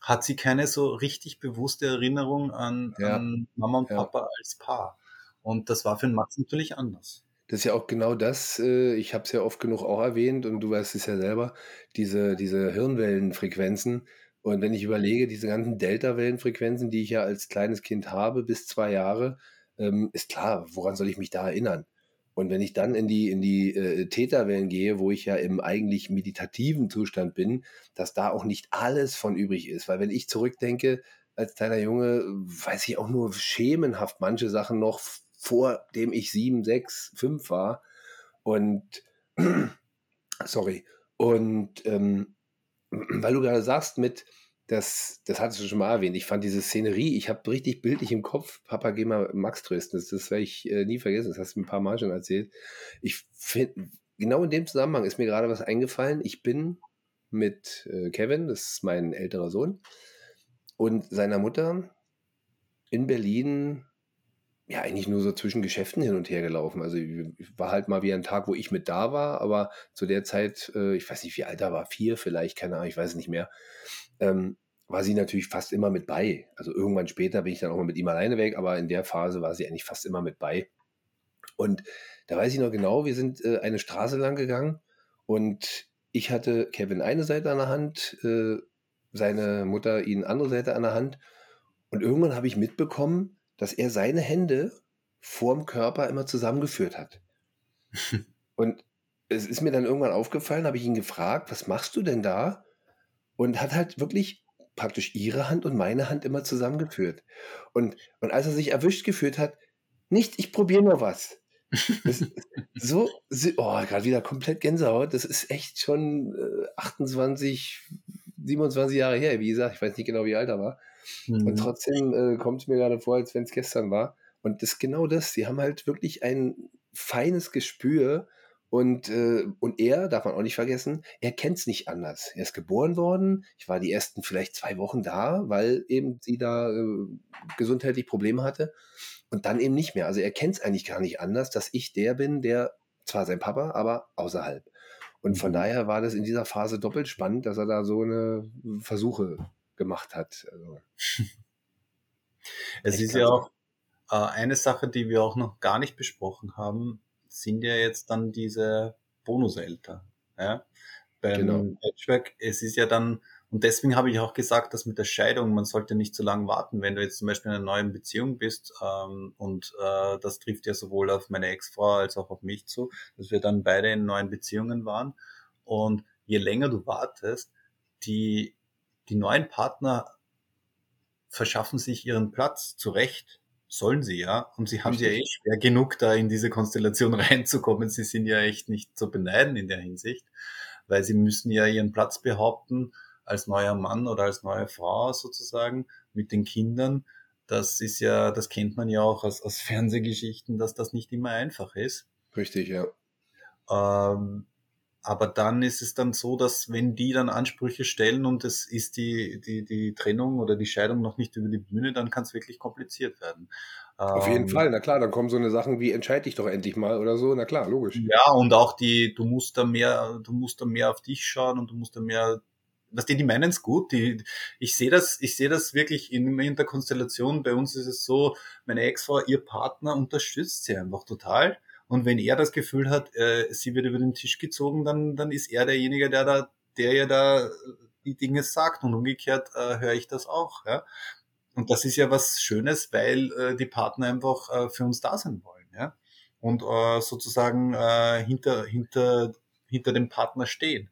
hat sie keine so richtig bewusste Erinnerung an, ja. an Mama und Papa ja. als Paar. Und das war für den Max natürlich anders. Das ist ja auch genau das, äh, ich habe es ja oft genug auch erwähnt und du weißt es ja selber, diese, diese Hirnwellenfrequenzen. Und wenn ich überlege, diese ganzen Delta-Wellenfrequenzen, die ich ja als kleines Kind habe, bis zwei Jahre, ähm, ist klar, woran soll ich mich da erinnern? Und wenn ich dann in die, in die äh, Täterwellen gehe, wo ich ja im eigentlich meditativen Zustand bin, dass da auch nicht alles von übrig ist. Weil wenn ich zurückdenke, als kleiner Junge, weiß ich auch nur schemenhaft manche Sachen noch vor dem ich sieben, sechs, fünf war. Und sorry. Und ähm, weil du gerade sagst, mit, das, das hattest du schon mal erwähnt, ich fand diese Szenerie, ich habe richtig bildlich im Kopf, Papa, geh mal Max trösten, das, das werde ich äh, nie vergessen, das hast du mir ein paar Mal schon erzählt. Ich finde, genau in dem Zusammenhang ist mir gerade was eingefallen. Ich bin mit äh, Kevin, das ist mein älterer Sohn, und seiner Mutter in Berlin ja, eigentlich nur so zwischen Geschäften hin und her gelaufen. Also war halt mal wie ein Tag, wo ich mit da war, aber zu der Zeit, äh, ich weiß nicht, wie alt er war, vier vielleicht, keine Ahnung, ich weiß es nicht mehr, ähm, war sie natürlich fast immer mit bei. Also irgendwann später bin ich dann auch mal mit ihm alleine weg, aber in der Phase war sie eigentlich fast immer mit bei. Und da weiß ich noch genau, wir sind äh, eine Straße lang gegangen und ich hatte Kevin eine Seite an der Hand, äh, seine Mutter ihn andere Seite an der Hand. Und irgendwann habe ich mitbekommen, dass er seine Hände vorm Körper immer zusammengeführt hat. und es ist mir dann irgendwann aufgefallen, habe ich ihn gefragt, was machst du denn da? Und hat halt wirklich praktisch ihre Hand und meine Hand immer zusammengeführt. Und, und als er sich erwischt geführt hat, nicht, ich probiere nur was. Das, so, oh, gerade wieder komplett Gänsehaut. Das ist echt schon äh, 28, 27 Jahre her. Wie gesagt, ich weiß nicht genau, wie alt er war. Mhm. Und trotzdem äh, kommt es mir gerade vor, als wenn es gestern war. Und das ist genau das. Sie haben halt wirklich ein feines Gespür. Und, äh, und er, darf man auch nicht vergessen, er kennt es nicht anders. Er ist geboren worden. Ich war die ersten vielleicht zwei Wochen da, weil eben sie da äh, gesundheitlich Probleme hatte. Und dann eben nicht mehr. Also er kennt es eigentlich gar nicht anders, dass ich der bin, der zwar sein Papa, aber außerhalb. Und von mhm. daher war das in dieser Phase doppelt spannend, dass er da so eine Versuche gemacht hat. Also, es ist ja auch äh, eine Sache, die wir auch noch gar nicht besprochen haben, sind ja jetzt dann diese Bonuseltern. Ja? Beim genau. Patchwork, es ist ja dann, und deswegen habe ich auch gesagt, dass mit der Scheidung, man sollte nicht zu lange warten, wenn du jetzt zum Beispiel in einer neuen Beziehung bist, ähm, und äh, das trifft ja sowohl auf meine Ex-Frau als auch auf mich zu, dass wir dann beide in neuen Beziehungen waren. Und je länger du wartest, die die neuen Partner verschaffen sich ihren Platz zurecht, sollen sie ja, und sie haben Richtig. ja eh schwer genug, da in diese Konstellation reinzukommen. Sie sind ja echt nicht zu beneiden in der Hinsicht, weil sie müssen ja ihren Platz behaupten als neuer Mann oder als neue Frau sozusagen mit den Kindern. Das ist ja, das kennt man ja auch aus, aus Fernsehgeschichten, dass das nicht immer einfach ist. Richtig, ja. Ähm, aber dann ist es dann so, dass wenn die dann Ansprüche stellen und es ist die, die, die Trennung oder die Scheidung noch nicht über die Bühne, dann kann es wirklich kompliziert werden. Auf jeden ähm, Fall, na klar, dann kommen so eine Sachen wie entscheide dich doch endlich mal oder so, na klar, logisch. Ja, und auch die, du musst da mehr, du musst da mehr auf dich schauen und du musst da mehr was die, die meinen es gut. Die, ich sehe das, ich sehe das wirklich in, in der Konstellation. Bei uns ist es so, meine Ex-Frau, ihr Partner unterstützt sie einfach total. Und wenn er das Gefühl hat, äh, sie wird über den Tisch gezogen, dann, dann ist er derjenige, der da, der ja da die Dinge sagt. Und umgekehrt äh, höre ich das auch. Ja? Und das ist ja was Schönes, weil äh, die Partner einfach äh, für uns da sein wollen. Ja? und äh, sozusagen äh, hinter, hinter, hinter dem Partner stehen.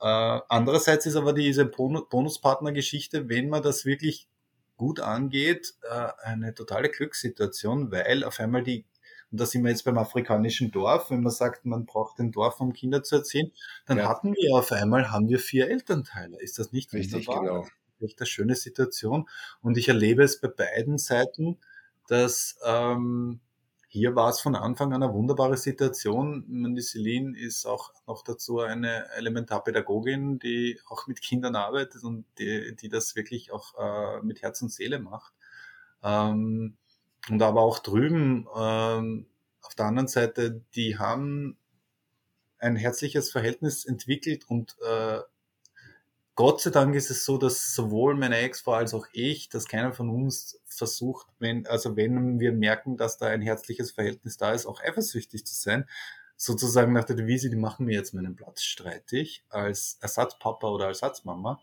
Äh, andererseits ist aber diese Bonuspartner-Geschichte, wenn man das wirklich gut angeht, äh, eine totale Glückssituation, weil auf einmal die, und da sind wir jetzt beim afrikanischen Dorf, wenn man sagt, man braucht ein Dorf, um Kinder zu erziehen, dann ja. hatten wir auf einmal, haben wir vier Elternteile. Ist das nicht Richtig, wunderbar? genau. Echt eine schöne Situation. Und ich erlebe es bei beiden Seiten, dass ähm, hier war es von Anfang an eine wunderbare Situation. Die Celine ist auch noch dazu eine Elementarpädagogin, die auch mit Kindern arbeitet und die, die das wirklich auch äh, mit Herz und Seele macht. Ähm, und aber auch drüben, ähm, auf der anderen Seite, die haben ein herzliches Verhältnis entwickelt und äh, Gott sei Dank ist es so, dass sowohl meine Ex-Frau als auch ich, dass keiner von uns versucht, wenn, also wenn wir merken, dass da ein herzliches Verhältnis da ist, auch eifersüchtig zu sein. Sozusagen nach der Devise, die machen mir jetzt meinen Platz streitig als Ersatzpapa oder Ersatzmama,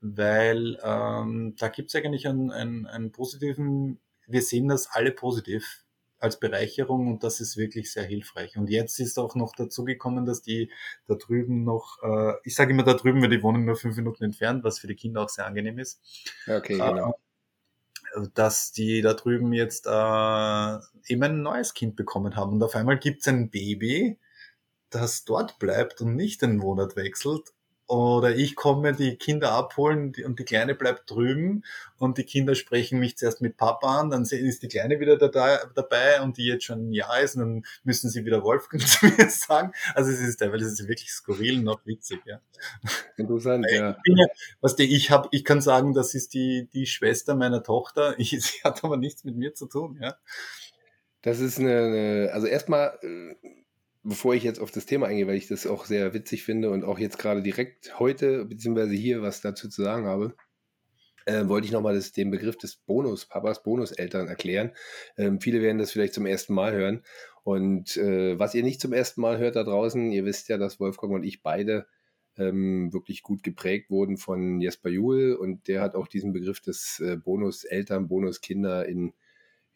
weil ähm, da gibt es eigentlich einen, einen, einen positiven, wir sehen das alle positiv als Bereicherung und das ist wirklich sehr hilfreich. Und jetzt ist auch noch dazu gekommen, dass die da drüben noch, äh, ich sage immer da drüben, weil die wohnen nur fünf Minuten entfernt, was für die Kinder auch sehr angenehm ist. Okay, genau. Äh, dass die da drüben jetzt äh, eben ein neues Kind bekommen haben. Und auf einmal gibt es ein Baby, das dort bleibt und nicht den Monat wechselt oder ich komme die Kinder abholen und die Kleine bleibt drüben und die Kinder sprechen mich zuerst mit Papa an, dann ist die Kleine wieder dabei und die jetzt schon ein Jahr ist und dann müssen sie wieder Wolfgang zu mir sagen. Also es ist teilweise ist wirklich skurril und auch witzig, ja. Interessant, ja. ja was die, ich habe, ich kann sagen, das ist die, die Schwester meiner Tochter. Ich, sie hat aber nichts mit mir zu tun, ja. Das ist eine, eine also erstmal äh, bevor ich jetzt auf das Thema eingehe, weil ich das auch sehr witzig finde und auch jetzt gerade direkt heute, beziehungsweise hier was dazu zu sagen habe, äh, wollte ich nochmal den Begriff des Bonuspapas, Bonuseltern erklären. Ähm, viele werden das vielleicht zum ersten Mal hören. Und äh, was ihr nicht zum ersten Mal hört da draußen, ihr wisst ja, dass Wolfgang und ich beide ähm, wirklich gut geprägt wurden von Jesper Juhl und der hat auch diesen Begriff des äh, Bonuseltern, Bonuskinder in,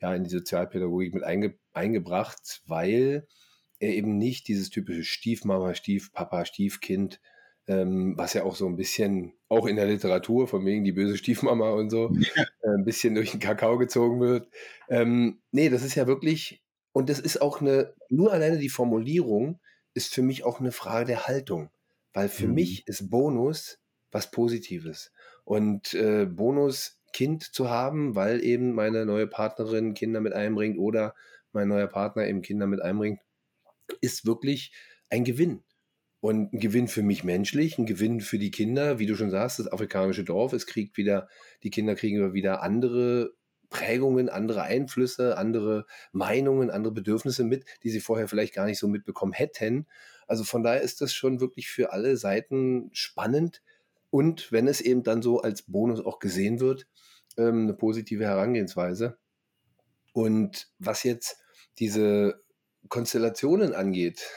ja, in die Sozialpädagogik mit einge eingebracht, weil eben nicht dieses typische Stiefmama, Stiefpapa, Stiefkind, ähm, was ja auch so ein bisschen, auch in der Literatur, von wegen die böse Stiefmama und so, ja. äh, ein bisschen durch den Kakao gezogen wird. Ähm, nee, das ist ja wirklich, und das ist auch eine, nur alleine die Formulierung ist für mich auch eine Frage der Haltung. Weil für mhm. mich ist Bonus was Positives. Und äh, Bonus Kind zu haben, weil eben meine neue Partnerin Kinder mit einbringt oder mein neuer Partner eben Kinder mit einbringt, ist wirklich ein Gewinn. Und ein Gewinn für mich menschlich, ein Gewinn für die Kinder, wie du schon sagst, das afrikanische Dorf, es kriegt wieder, die Kinder kriegen wieder andere Prägungen, andere Einflüsse, andere Meinungen, andere Bedürfnisse mit, die sie vorher vielleicht gar nicht so mitbekommen hätten. Also von daher ist das schon wirklich für alle Seiten spannend. Und wenn es eben dann so als Bonus auch gesehen wird, ähm, eine positive Herangehensweise. Und was jetzt diese Konstellationen angeht,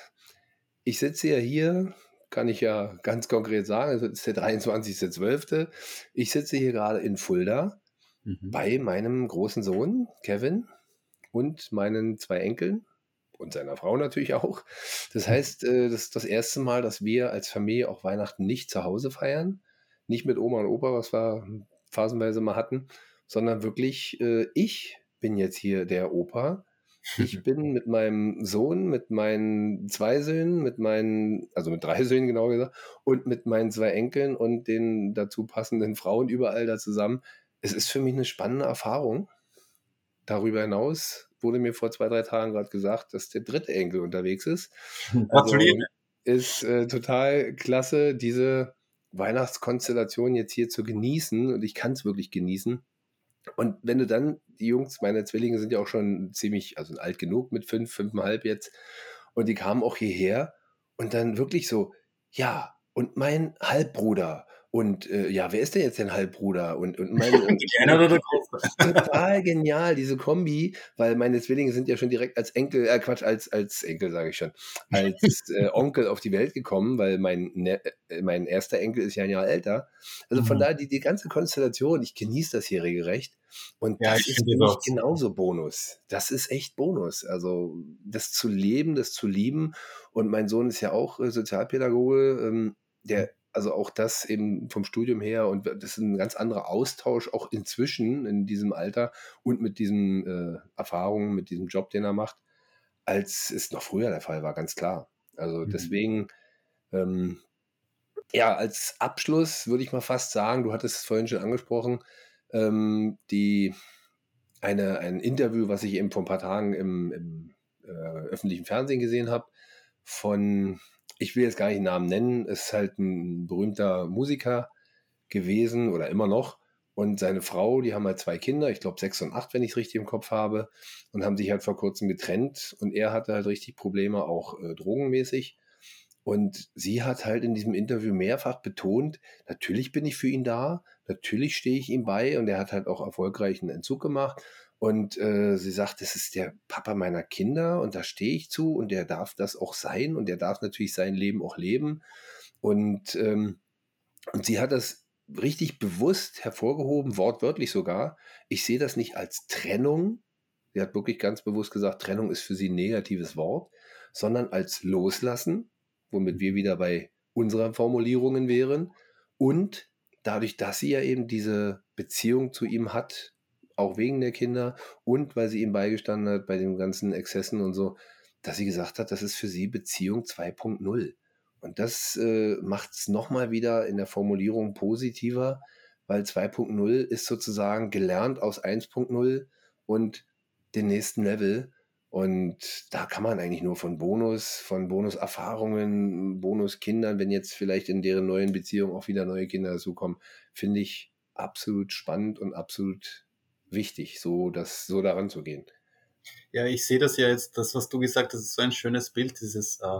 ich sitze ja hier, kann ich ja ganz konkret sagen, es ist der 23.12. Ich sitze hier gerade in Fulda mhm. bei meinem großen Sohn Kevin und meinen zwei Enkeln und seiner Frau natürlich auch. Das mhm. heißt, äh, das ist das erste Mal, dass wir als Familie auch Weihnachten nicht zu Hause feiern. Nicht mit Oma und Opa, was wir phasenweise mal hatten, sondern wirklich äh, ich bin jetzt hier der Opa ich bin mit meinem Sohn, mit meinen zwei Söhnen, mit meinen, also mit drei Söhnen genau gesagt, und mit meinen zwei Enkeln und den dazu passenden Frauen überall da zusammen. Es ist für mich eine spannende Erfahrung. Darüber hinaus wurde mir vor zwei, drei Tagen gerade gesagt, dass der dritte Enkel unterwegs ist. Also ist äh, total klasse, diese Weihnachtskonstellation jetzt hier zu genießen und ich kann es wirklich genießen. Und wenn du dann, die Jungs, meine Zwillinge sind ja auch schon ziemlich, also alt genug mit fünf, fünfeinhalb jetzt, und die kamen auch hierher. Und dann wirklich so, ja, und mein Halbbruder Und äh, ja, wer ist denn jetzt dein Halbbruder? Und, und mein, und, total genial, diese Kombi, weil meine Zwillinge sind ja schon direkt als Enkel, äh Quatsch, als, als Enkel sage ich schon, als äh, Onkel auf die Welt gekommen, weil mein, ne, äh, mein erster Enkel ist ja ein Jahr älter. Also von mhm. daher, die, die ganze Konstellation, ich genieße das hier regelrecht. Und ja, das ist für genauso Bonus. Das ist echt Bonus. Also das zu leben, das zu lieben. Und mein Sohn ist ja auch äh, Sozialpädagoge, ähm, der mhm also auch das eben vom Studium her und das ist ein ganz anderer Austausch auch inzwischen in diesem Alter und mit diesen äh, Erfahrungen, mit diesem Job, den er macht, als es noch früher der Fall war, ganz klar. Also mhm. deswegen, ähm, ja, als Abschluss würde ich mal fast sagen, du hattest es vorhin schon angesprochen, ähm, die eine, ein Interview, was ich eben vor ein paar Tagen im, im äh, öffentlichen Fernsehen gesehen habe, von ich will jetzt gar nicht den Namen nennen, ist halt ein berühmter Musiker gewesen oder immer noch. Und seine Frau, die haben halt zwei Kinder, ich glaube sechs und acht, wenn ich es richtig im Kopf habe, und haben sich halt vor kurzem getrennt. Und er hatte halt richtig Probleme, auch äh, drogenmäßig. Und sie hat halt in diesem Interview mehrfach betont, natürlich bin ich für ihn da, natürlich stehe ich ihm bei und er hat halt auch erfolgreich einen Entzug gemacht und äh, sie sagt, das ist der Papa meiner Kinder und da stehe ich zu und der darf das auch sein und der darf natürlich sein Leben auch leben. Und, ähm, und sie hat das richtig bewusst hervorgehoben, wortwörtlich sogar. Ich sehe das nicht als Trennung. Sie hat wirklich ganz bewusst gesagt, Trennung ist für sie ein negatives Wort, sondern als Loslassen, womit wir wieder bei unseren Formulierungen wären. Und dadurch, dass sie ja eben diese Beziehung zu ihm hat, auch wegen der Kinder und weil sie ihm beigestanden hat bei den ganzen Exzessen und so, dass sie gesagt hat, das ist für sie Beziehung 2.0. Und das äh, macht es nochmal wieder in der Formulierung positiver, weil 2.0 ist sozusagen gelernt aus 1.0 und den nächsten Level. Und da kann man eigentlich nur von Bonus, von Bonuserfahrungen, Bonuskindern, wenn jetzt vielleicht in deren neuen Beziehung auch wieder neue Kinder dazukommen, finde ich absolut spannend und absolut wichtig, so, das, so daran zu gehen. Ja, ich sehe das ja jetzt, das, was du gesagt hast, ist so ein schönes Bild, dieses, äh,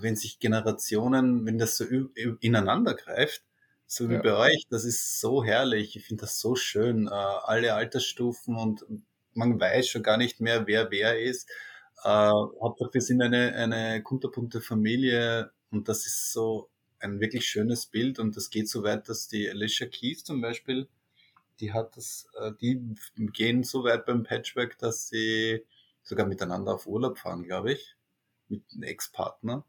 wenn sich Generationen, wenn das so ineinander greift, so wie ja. bei euch, das ist so herrlich. Ich finde das so schön. Äh, alle Altersstufen und man weiß schon gar nicht mehr, wer wer ist. Äh, Hauptsache, wir sind eine, eine kunterpunte Familie und das ist so ein wirklich schönes Bild und das geht so weit, dass die Alicia Keys zum Beispiel die hat das, äh, die gehen so weit beim Patchwork, dass sie sogar miteinander auf Urlaub fahren, glaube ich, mit einem Ex-Partner.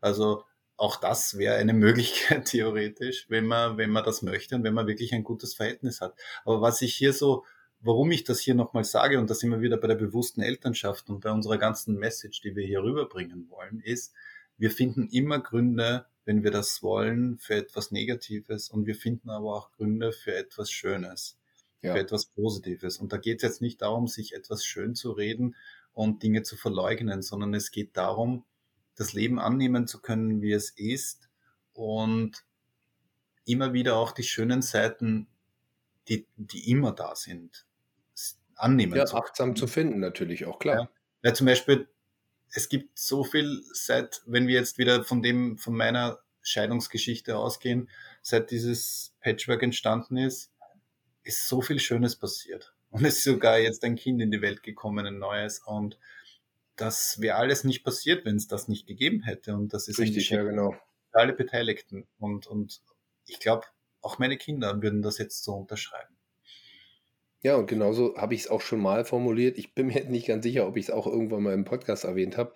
Also auch das wäre eine Möglichkeit theoretisch, wenn man, wenn man das möchte und wenn man wirklich ein gutes Verhältnis hat. Aber was ich hier so, warum ich das hier nochmal sage, und da sind wir wieder bei der bewussten Elternschaft und bei unserer ganzen Message, die wir hier rüberbringen wollen, ist, wir finden immer Gründe, wenn wir das wollen, für etwas Negatives und wir finden aber auch Gründe für etwas Schönes, ja. für etwas Positives. Und da geht es jetzt nicht darum, sich etwas schön zu reden und Dinge zu verleugnen, sondern es geht darum, das Leben annehmen zu können, wie es ist und immer wieder auch die schönen Seiten, die, die immer da sind, annehmen. Ja, zu achtsam zu finden natürlich auch, klar. Ja. ja, zum Beispiel es gibt so viel seit, wenn wir jetzt wieder von dem, von meiner Scheidungsgeschichte ausgehen, seit dieses Patchwork entstanden ist, ist so viel Schönes passiert. Und es ist sogar jetzt ein Kind in die Welt gekommen, ein neues. Und das wäre alles nicht passiert, wenn es das nicht gegeben hätte. Und das ist richtig, ja, genau. Für alle Beteiligten. Und, und ich glaube, auch meine Kinder würden das jetzt so unterschreiben. Ja, und genauso habe ich es auch schon mal formuliert. Ich bin mir nicht ganz sicher, ob ich es auch irgendwann mal im Podcast erwähnt habe.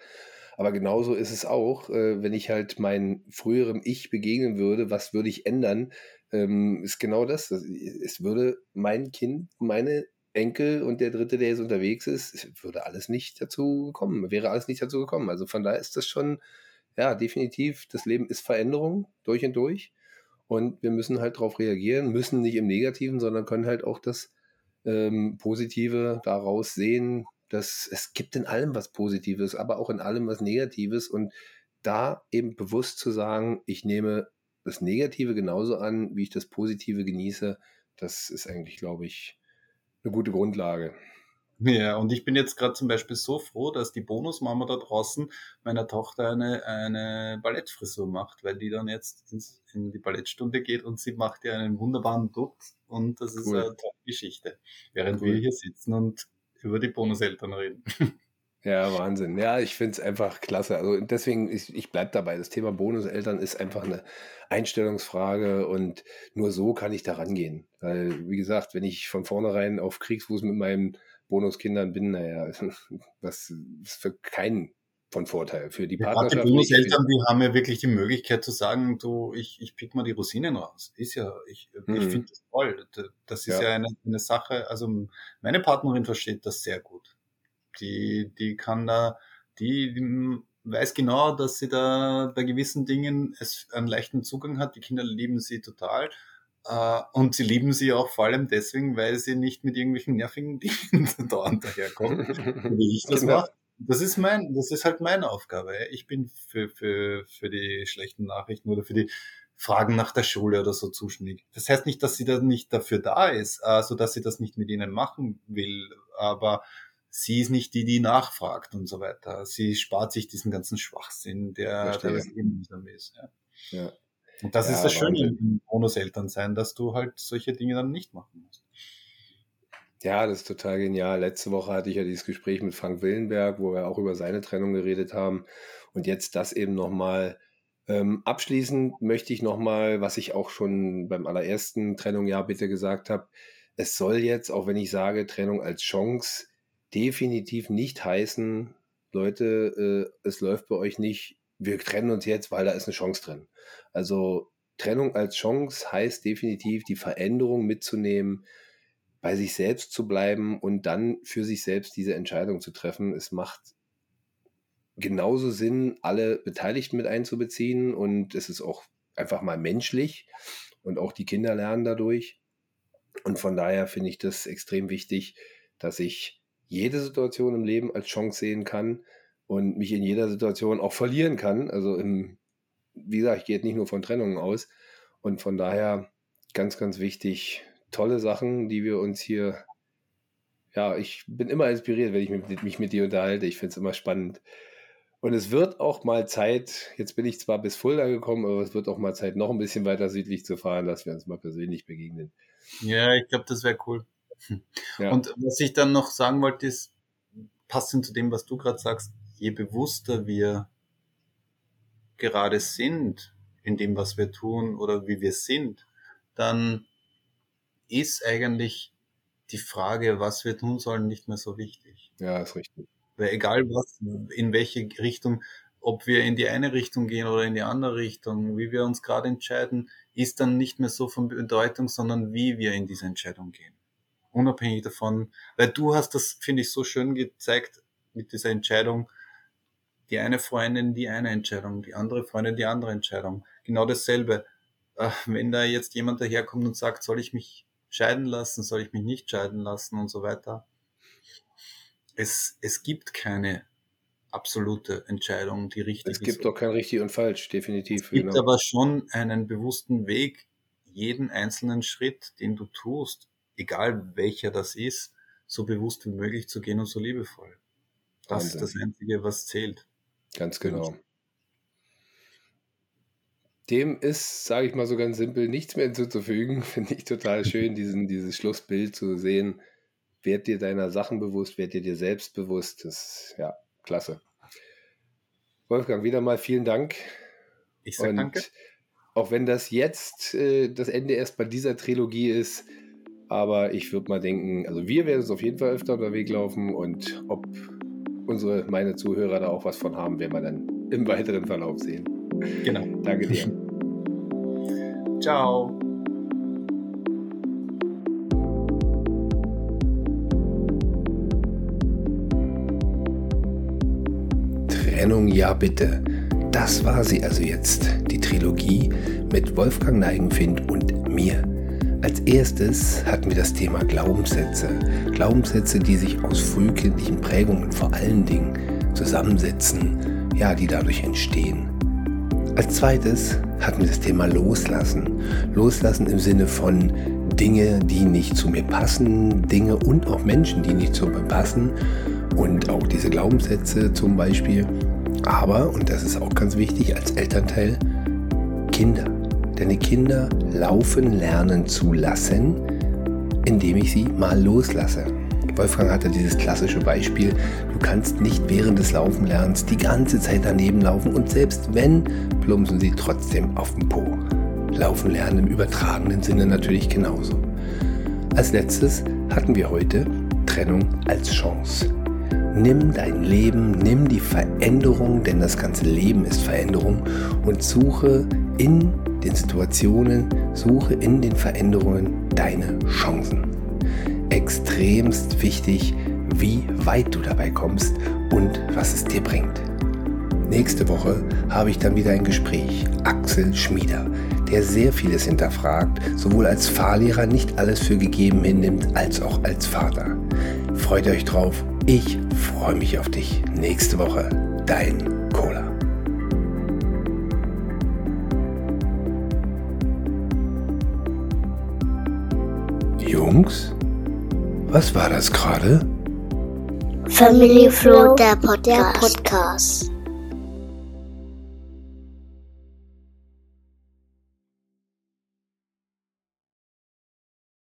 Aber genauso ist es auch, äh, wenn ich halt meinem früherem Ich begegnen würde, was würde ich ändern, ähm, ist genau das. Es würde mein Kind, meine Enkel und der Dritte, der jetzt unterwegs ist, würde alles nicht dazu gekommen, wäre alles nicht dazu gekommen. Also von daher ist das schon, ja, definitiv, das Leben ist Veränderung durch und durch. Und wir müssen halt darauf reagieren, müssen nicht im Negativen, sondern können halt auch das ähm, Positive daraus sehen, dass es gibt in allem was Positives, aber auch in allem was Negatives und da eben bewusst zu sagen, ich nehme das Negative genauso an, wie ich das Positive genieße, das ist eigentlich, glaube ich, eine gute Grundlage. Ja, und ich bin jetzt gerade zum Beispiel so froh, dass die Bonusmama da draußen meiner Tochter eine, eine Ballettfrisur macht, weil die dann jetzt ins, in die Ballettstunde geht und sie macht ihr einen wunderbaren Dutt und das ist cool. eine tolle Geschichte, während cool. wir hier sitzen und über die Bonuseltern reden. Ja, Wahnsinn. Ja, ich finde es einfach klasse. Also deswegen, ich, ich bleibe dabei. Das Thema Bonuseltern ist einfach eine Einstellungsfrage und nur so kann ich da rangehen. Weil, wie gesagt, wenn ich von vornherein auf Kriegsfuß mit meinen Bonuskindern bin, naja, das ist für keinen von Vorteil. Für die Partnerschaft. Ja, die Bonuseltern, die haben ja wirklich die Möglichkeit zu sagen, du, ich, ich pick mal die Rosinen raus. Ist ja, ich, mhm. ich finde das toll. Das ist ja, ja eine, eine Sache, also meine Partnerin versteht das sehr gut die, die kann da, die, die weiß genau, dass sie da bei gewissen Dingen es einen leichten Zugang hat. Die Kinder lieben sie total. Uh, und sie lieben sie auch vor allem deswegen, weil sie nicht mit irgendwelchen nervigen Dingen dauernd daherkommen, wie ich das genau. mache. Das ist mein, das ist halt meine Aufgabe. Ich bin für, für, für die schlechten Nachrichten oder für die Fragen nach der Schule oder so zuständig. Das heißt nicht, dass sie da nicht dafür da ist, also dass sie das nicht mit ihnen machen will, aber sie ist nicht die, die nachfragt und so weiter. Sie spart sich diesen ganzen Schwachsinn, der, der das mühsam ist. Ja. ja. Und das ja, ist das Schöne im Bonuseltern sein, dass du halt solche Dinge dann nicht machen musst. Ja, das ist total genial. Letzte Woche hatte ich ja dieses Gespräch mit Frank Willenberg, wo wir auch über seine Trennung geredet haben. Und jetzt das eben nochmal. Ähm, abschließend möchte ich nochmal, was ich auch schon beim allerersten Trennung ja bitte gesagt habe, es soll jetzt, auch wenn ich sage Trennung als Chance, definitiv nicht heißen, Leute, äh, es läuft bei euch nicht, wir trennen uns jetzt, weil da ist eine Chance drin. Also Trennung als Chance heißt definitiv die Veränderung mitzunehmen, bei sich selbst zu bleiben und dann für sich selbst diese Entscheidung zu treffen. Es macht genauso Sinn, alle Beteiligten mit einzubeziehen und es ist auch einfach mal menschlich und auch die Kinder lernen dadurch. Und von daher finde ich das extrem wichtig, dass ich jede Situation im Leben als Chance sehen kann und mich in jeder Situation auch verlieren kann. Also im, wie gesagt, ich gehe jetzt nicht nur von Trennungen aus. Und von daher ganz, ganz wichtig, tolle Sachen, die wir uns hier, ja, ich bin immer inspiriert, wenn ich mich, mich mit dir unterhalte. Ich finde es immer spannend. Und es wird auch mal Zeit, jetzt bin ich zwar bis Fulda gekommen, aber es wird auch mal Zeit, noch ein bisschen weiter südlich zu fahren, dass wir uns mal persönlich begegnen. Ja, ich glaube, das wäre cool. Ja. Und was ich dann noch sagen wollte, ist, passend zu dem, was du gerade sagst, je bewusster wir gerade sind in dem, was wir tun oder wie wir sind, dann ist eigentlich die Frage, was wir tun sollen, nicht mehr so wichtig. Ja, ist richtig. Weil egal was, in welche Richtung, ob wir in die eine Richtung gehen oder in die andere Richtung, wie wir uns gerade entscheiden, ist dann nicht mehr so von Bedeutung, sondern wie wir in diese Entscheidung gehen unabhängig davon, weil du hast das, finde ich, so schön gezeigt mit dieser Entscheidung, die eine Freundin die eine Entscheidung, die andere Freundin die andere Entscheidung. Genau dasselbe. Äh, wenn da jetzt jemand daherkommt und sagt, soll ich mich scheiden lassen, soll ich mich nicht scheiden lassen und so weiter. Es, es gibt keine absolute Entscheidung, die richtig ist. Es gibt doch kein richtig und falsch, definitiv. Es gibt genau. aber schon einen bewussten Weg, jeden einzelnen Schritt, den du tust, egal welcher das ist, so bewusst wie möglich zu gehen und so liebevoll. Das Wahnsinn. ist das Einzige, was zählt. Ganz genau. Dem ist, sage ich mal so ganz simpel, nichts mehr hinzuzufügen. Finde ich total schön, diesen, dieses Schlussbild zu sehen. Werd dir deiner Sachen bewusst, werd dir dir selbst bewusst. Das ist ja klasse. Wolfgang, wieder mal vielen Dank. Ich sage danke. Auch wenn das jetzt äh, das Ende erst bei dieser Trilogie ist, aber ich würde mal denken, also wir werden es auf jeden Fall öfter unter Weg laufen und ob unsere, meine Zuhörer da auch was von haben, werden wir dann im weiteren Verlauf sehen. Genau. Danke dir. Ciao. Trennung ja bitte. Das war sie also jetzt, die Trilogie mit Wolfgang Neigenfind und mir, als erstes hatten wir das Thema Glaubenssätze. Glaubenssätze, die sich aus frühkindlichen Prägungen vor allen Dingen zusammensetzen, ja, die dadurch entstehen. Als zweites hatten wir das Thema Loslassen. Loslassen im Sinne von Dinge, die nicht zu mir passen, Dinge und auch Menschen, die nicht zu mir passen und auch diese Glaubenssätze zum Beispiel. Aber, und das ist auch ganz wichtig als Elternteil, Kinder. Deine Kinder laufen lernen zu lassen, indem ich sie mal loslasse. Wolfgang hatte dieses klassische Beispiel, du kannst nicht während des Laufenlernens die ganze Zeit daneben laufen und selbst wenn, plumpsen sie trotzdem auf den Po. Laufen lernen im übertragenen Sinne natürlich genauso. Als letztes hatten wir heute Trennung als Chance. Nimm dein Leben, nimm die Veränderung, denn das ganze Leben ist Veränderung und suche in den Situationen, suche in den Veränderungen deine Chancen. Extremst wichtig, wie weit du dabei kommst und was es dir bringt. Nächste Woche habe ich dann wieder ein Gespräch. Axel Schmieder, der sehr vieles hinterfragt, sowohl als Fahrlehrer nicht alles für gegeben hinnimmt, als auch als Vater. Freut euch drauf, ich freue mich auf dich. Nächste Woche, dein Jungs, was war das gerade? Family Flow, der Podcast. Der Podcast.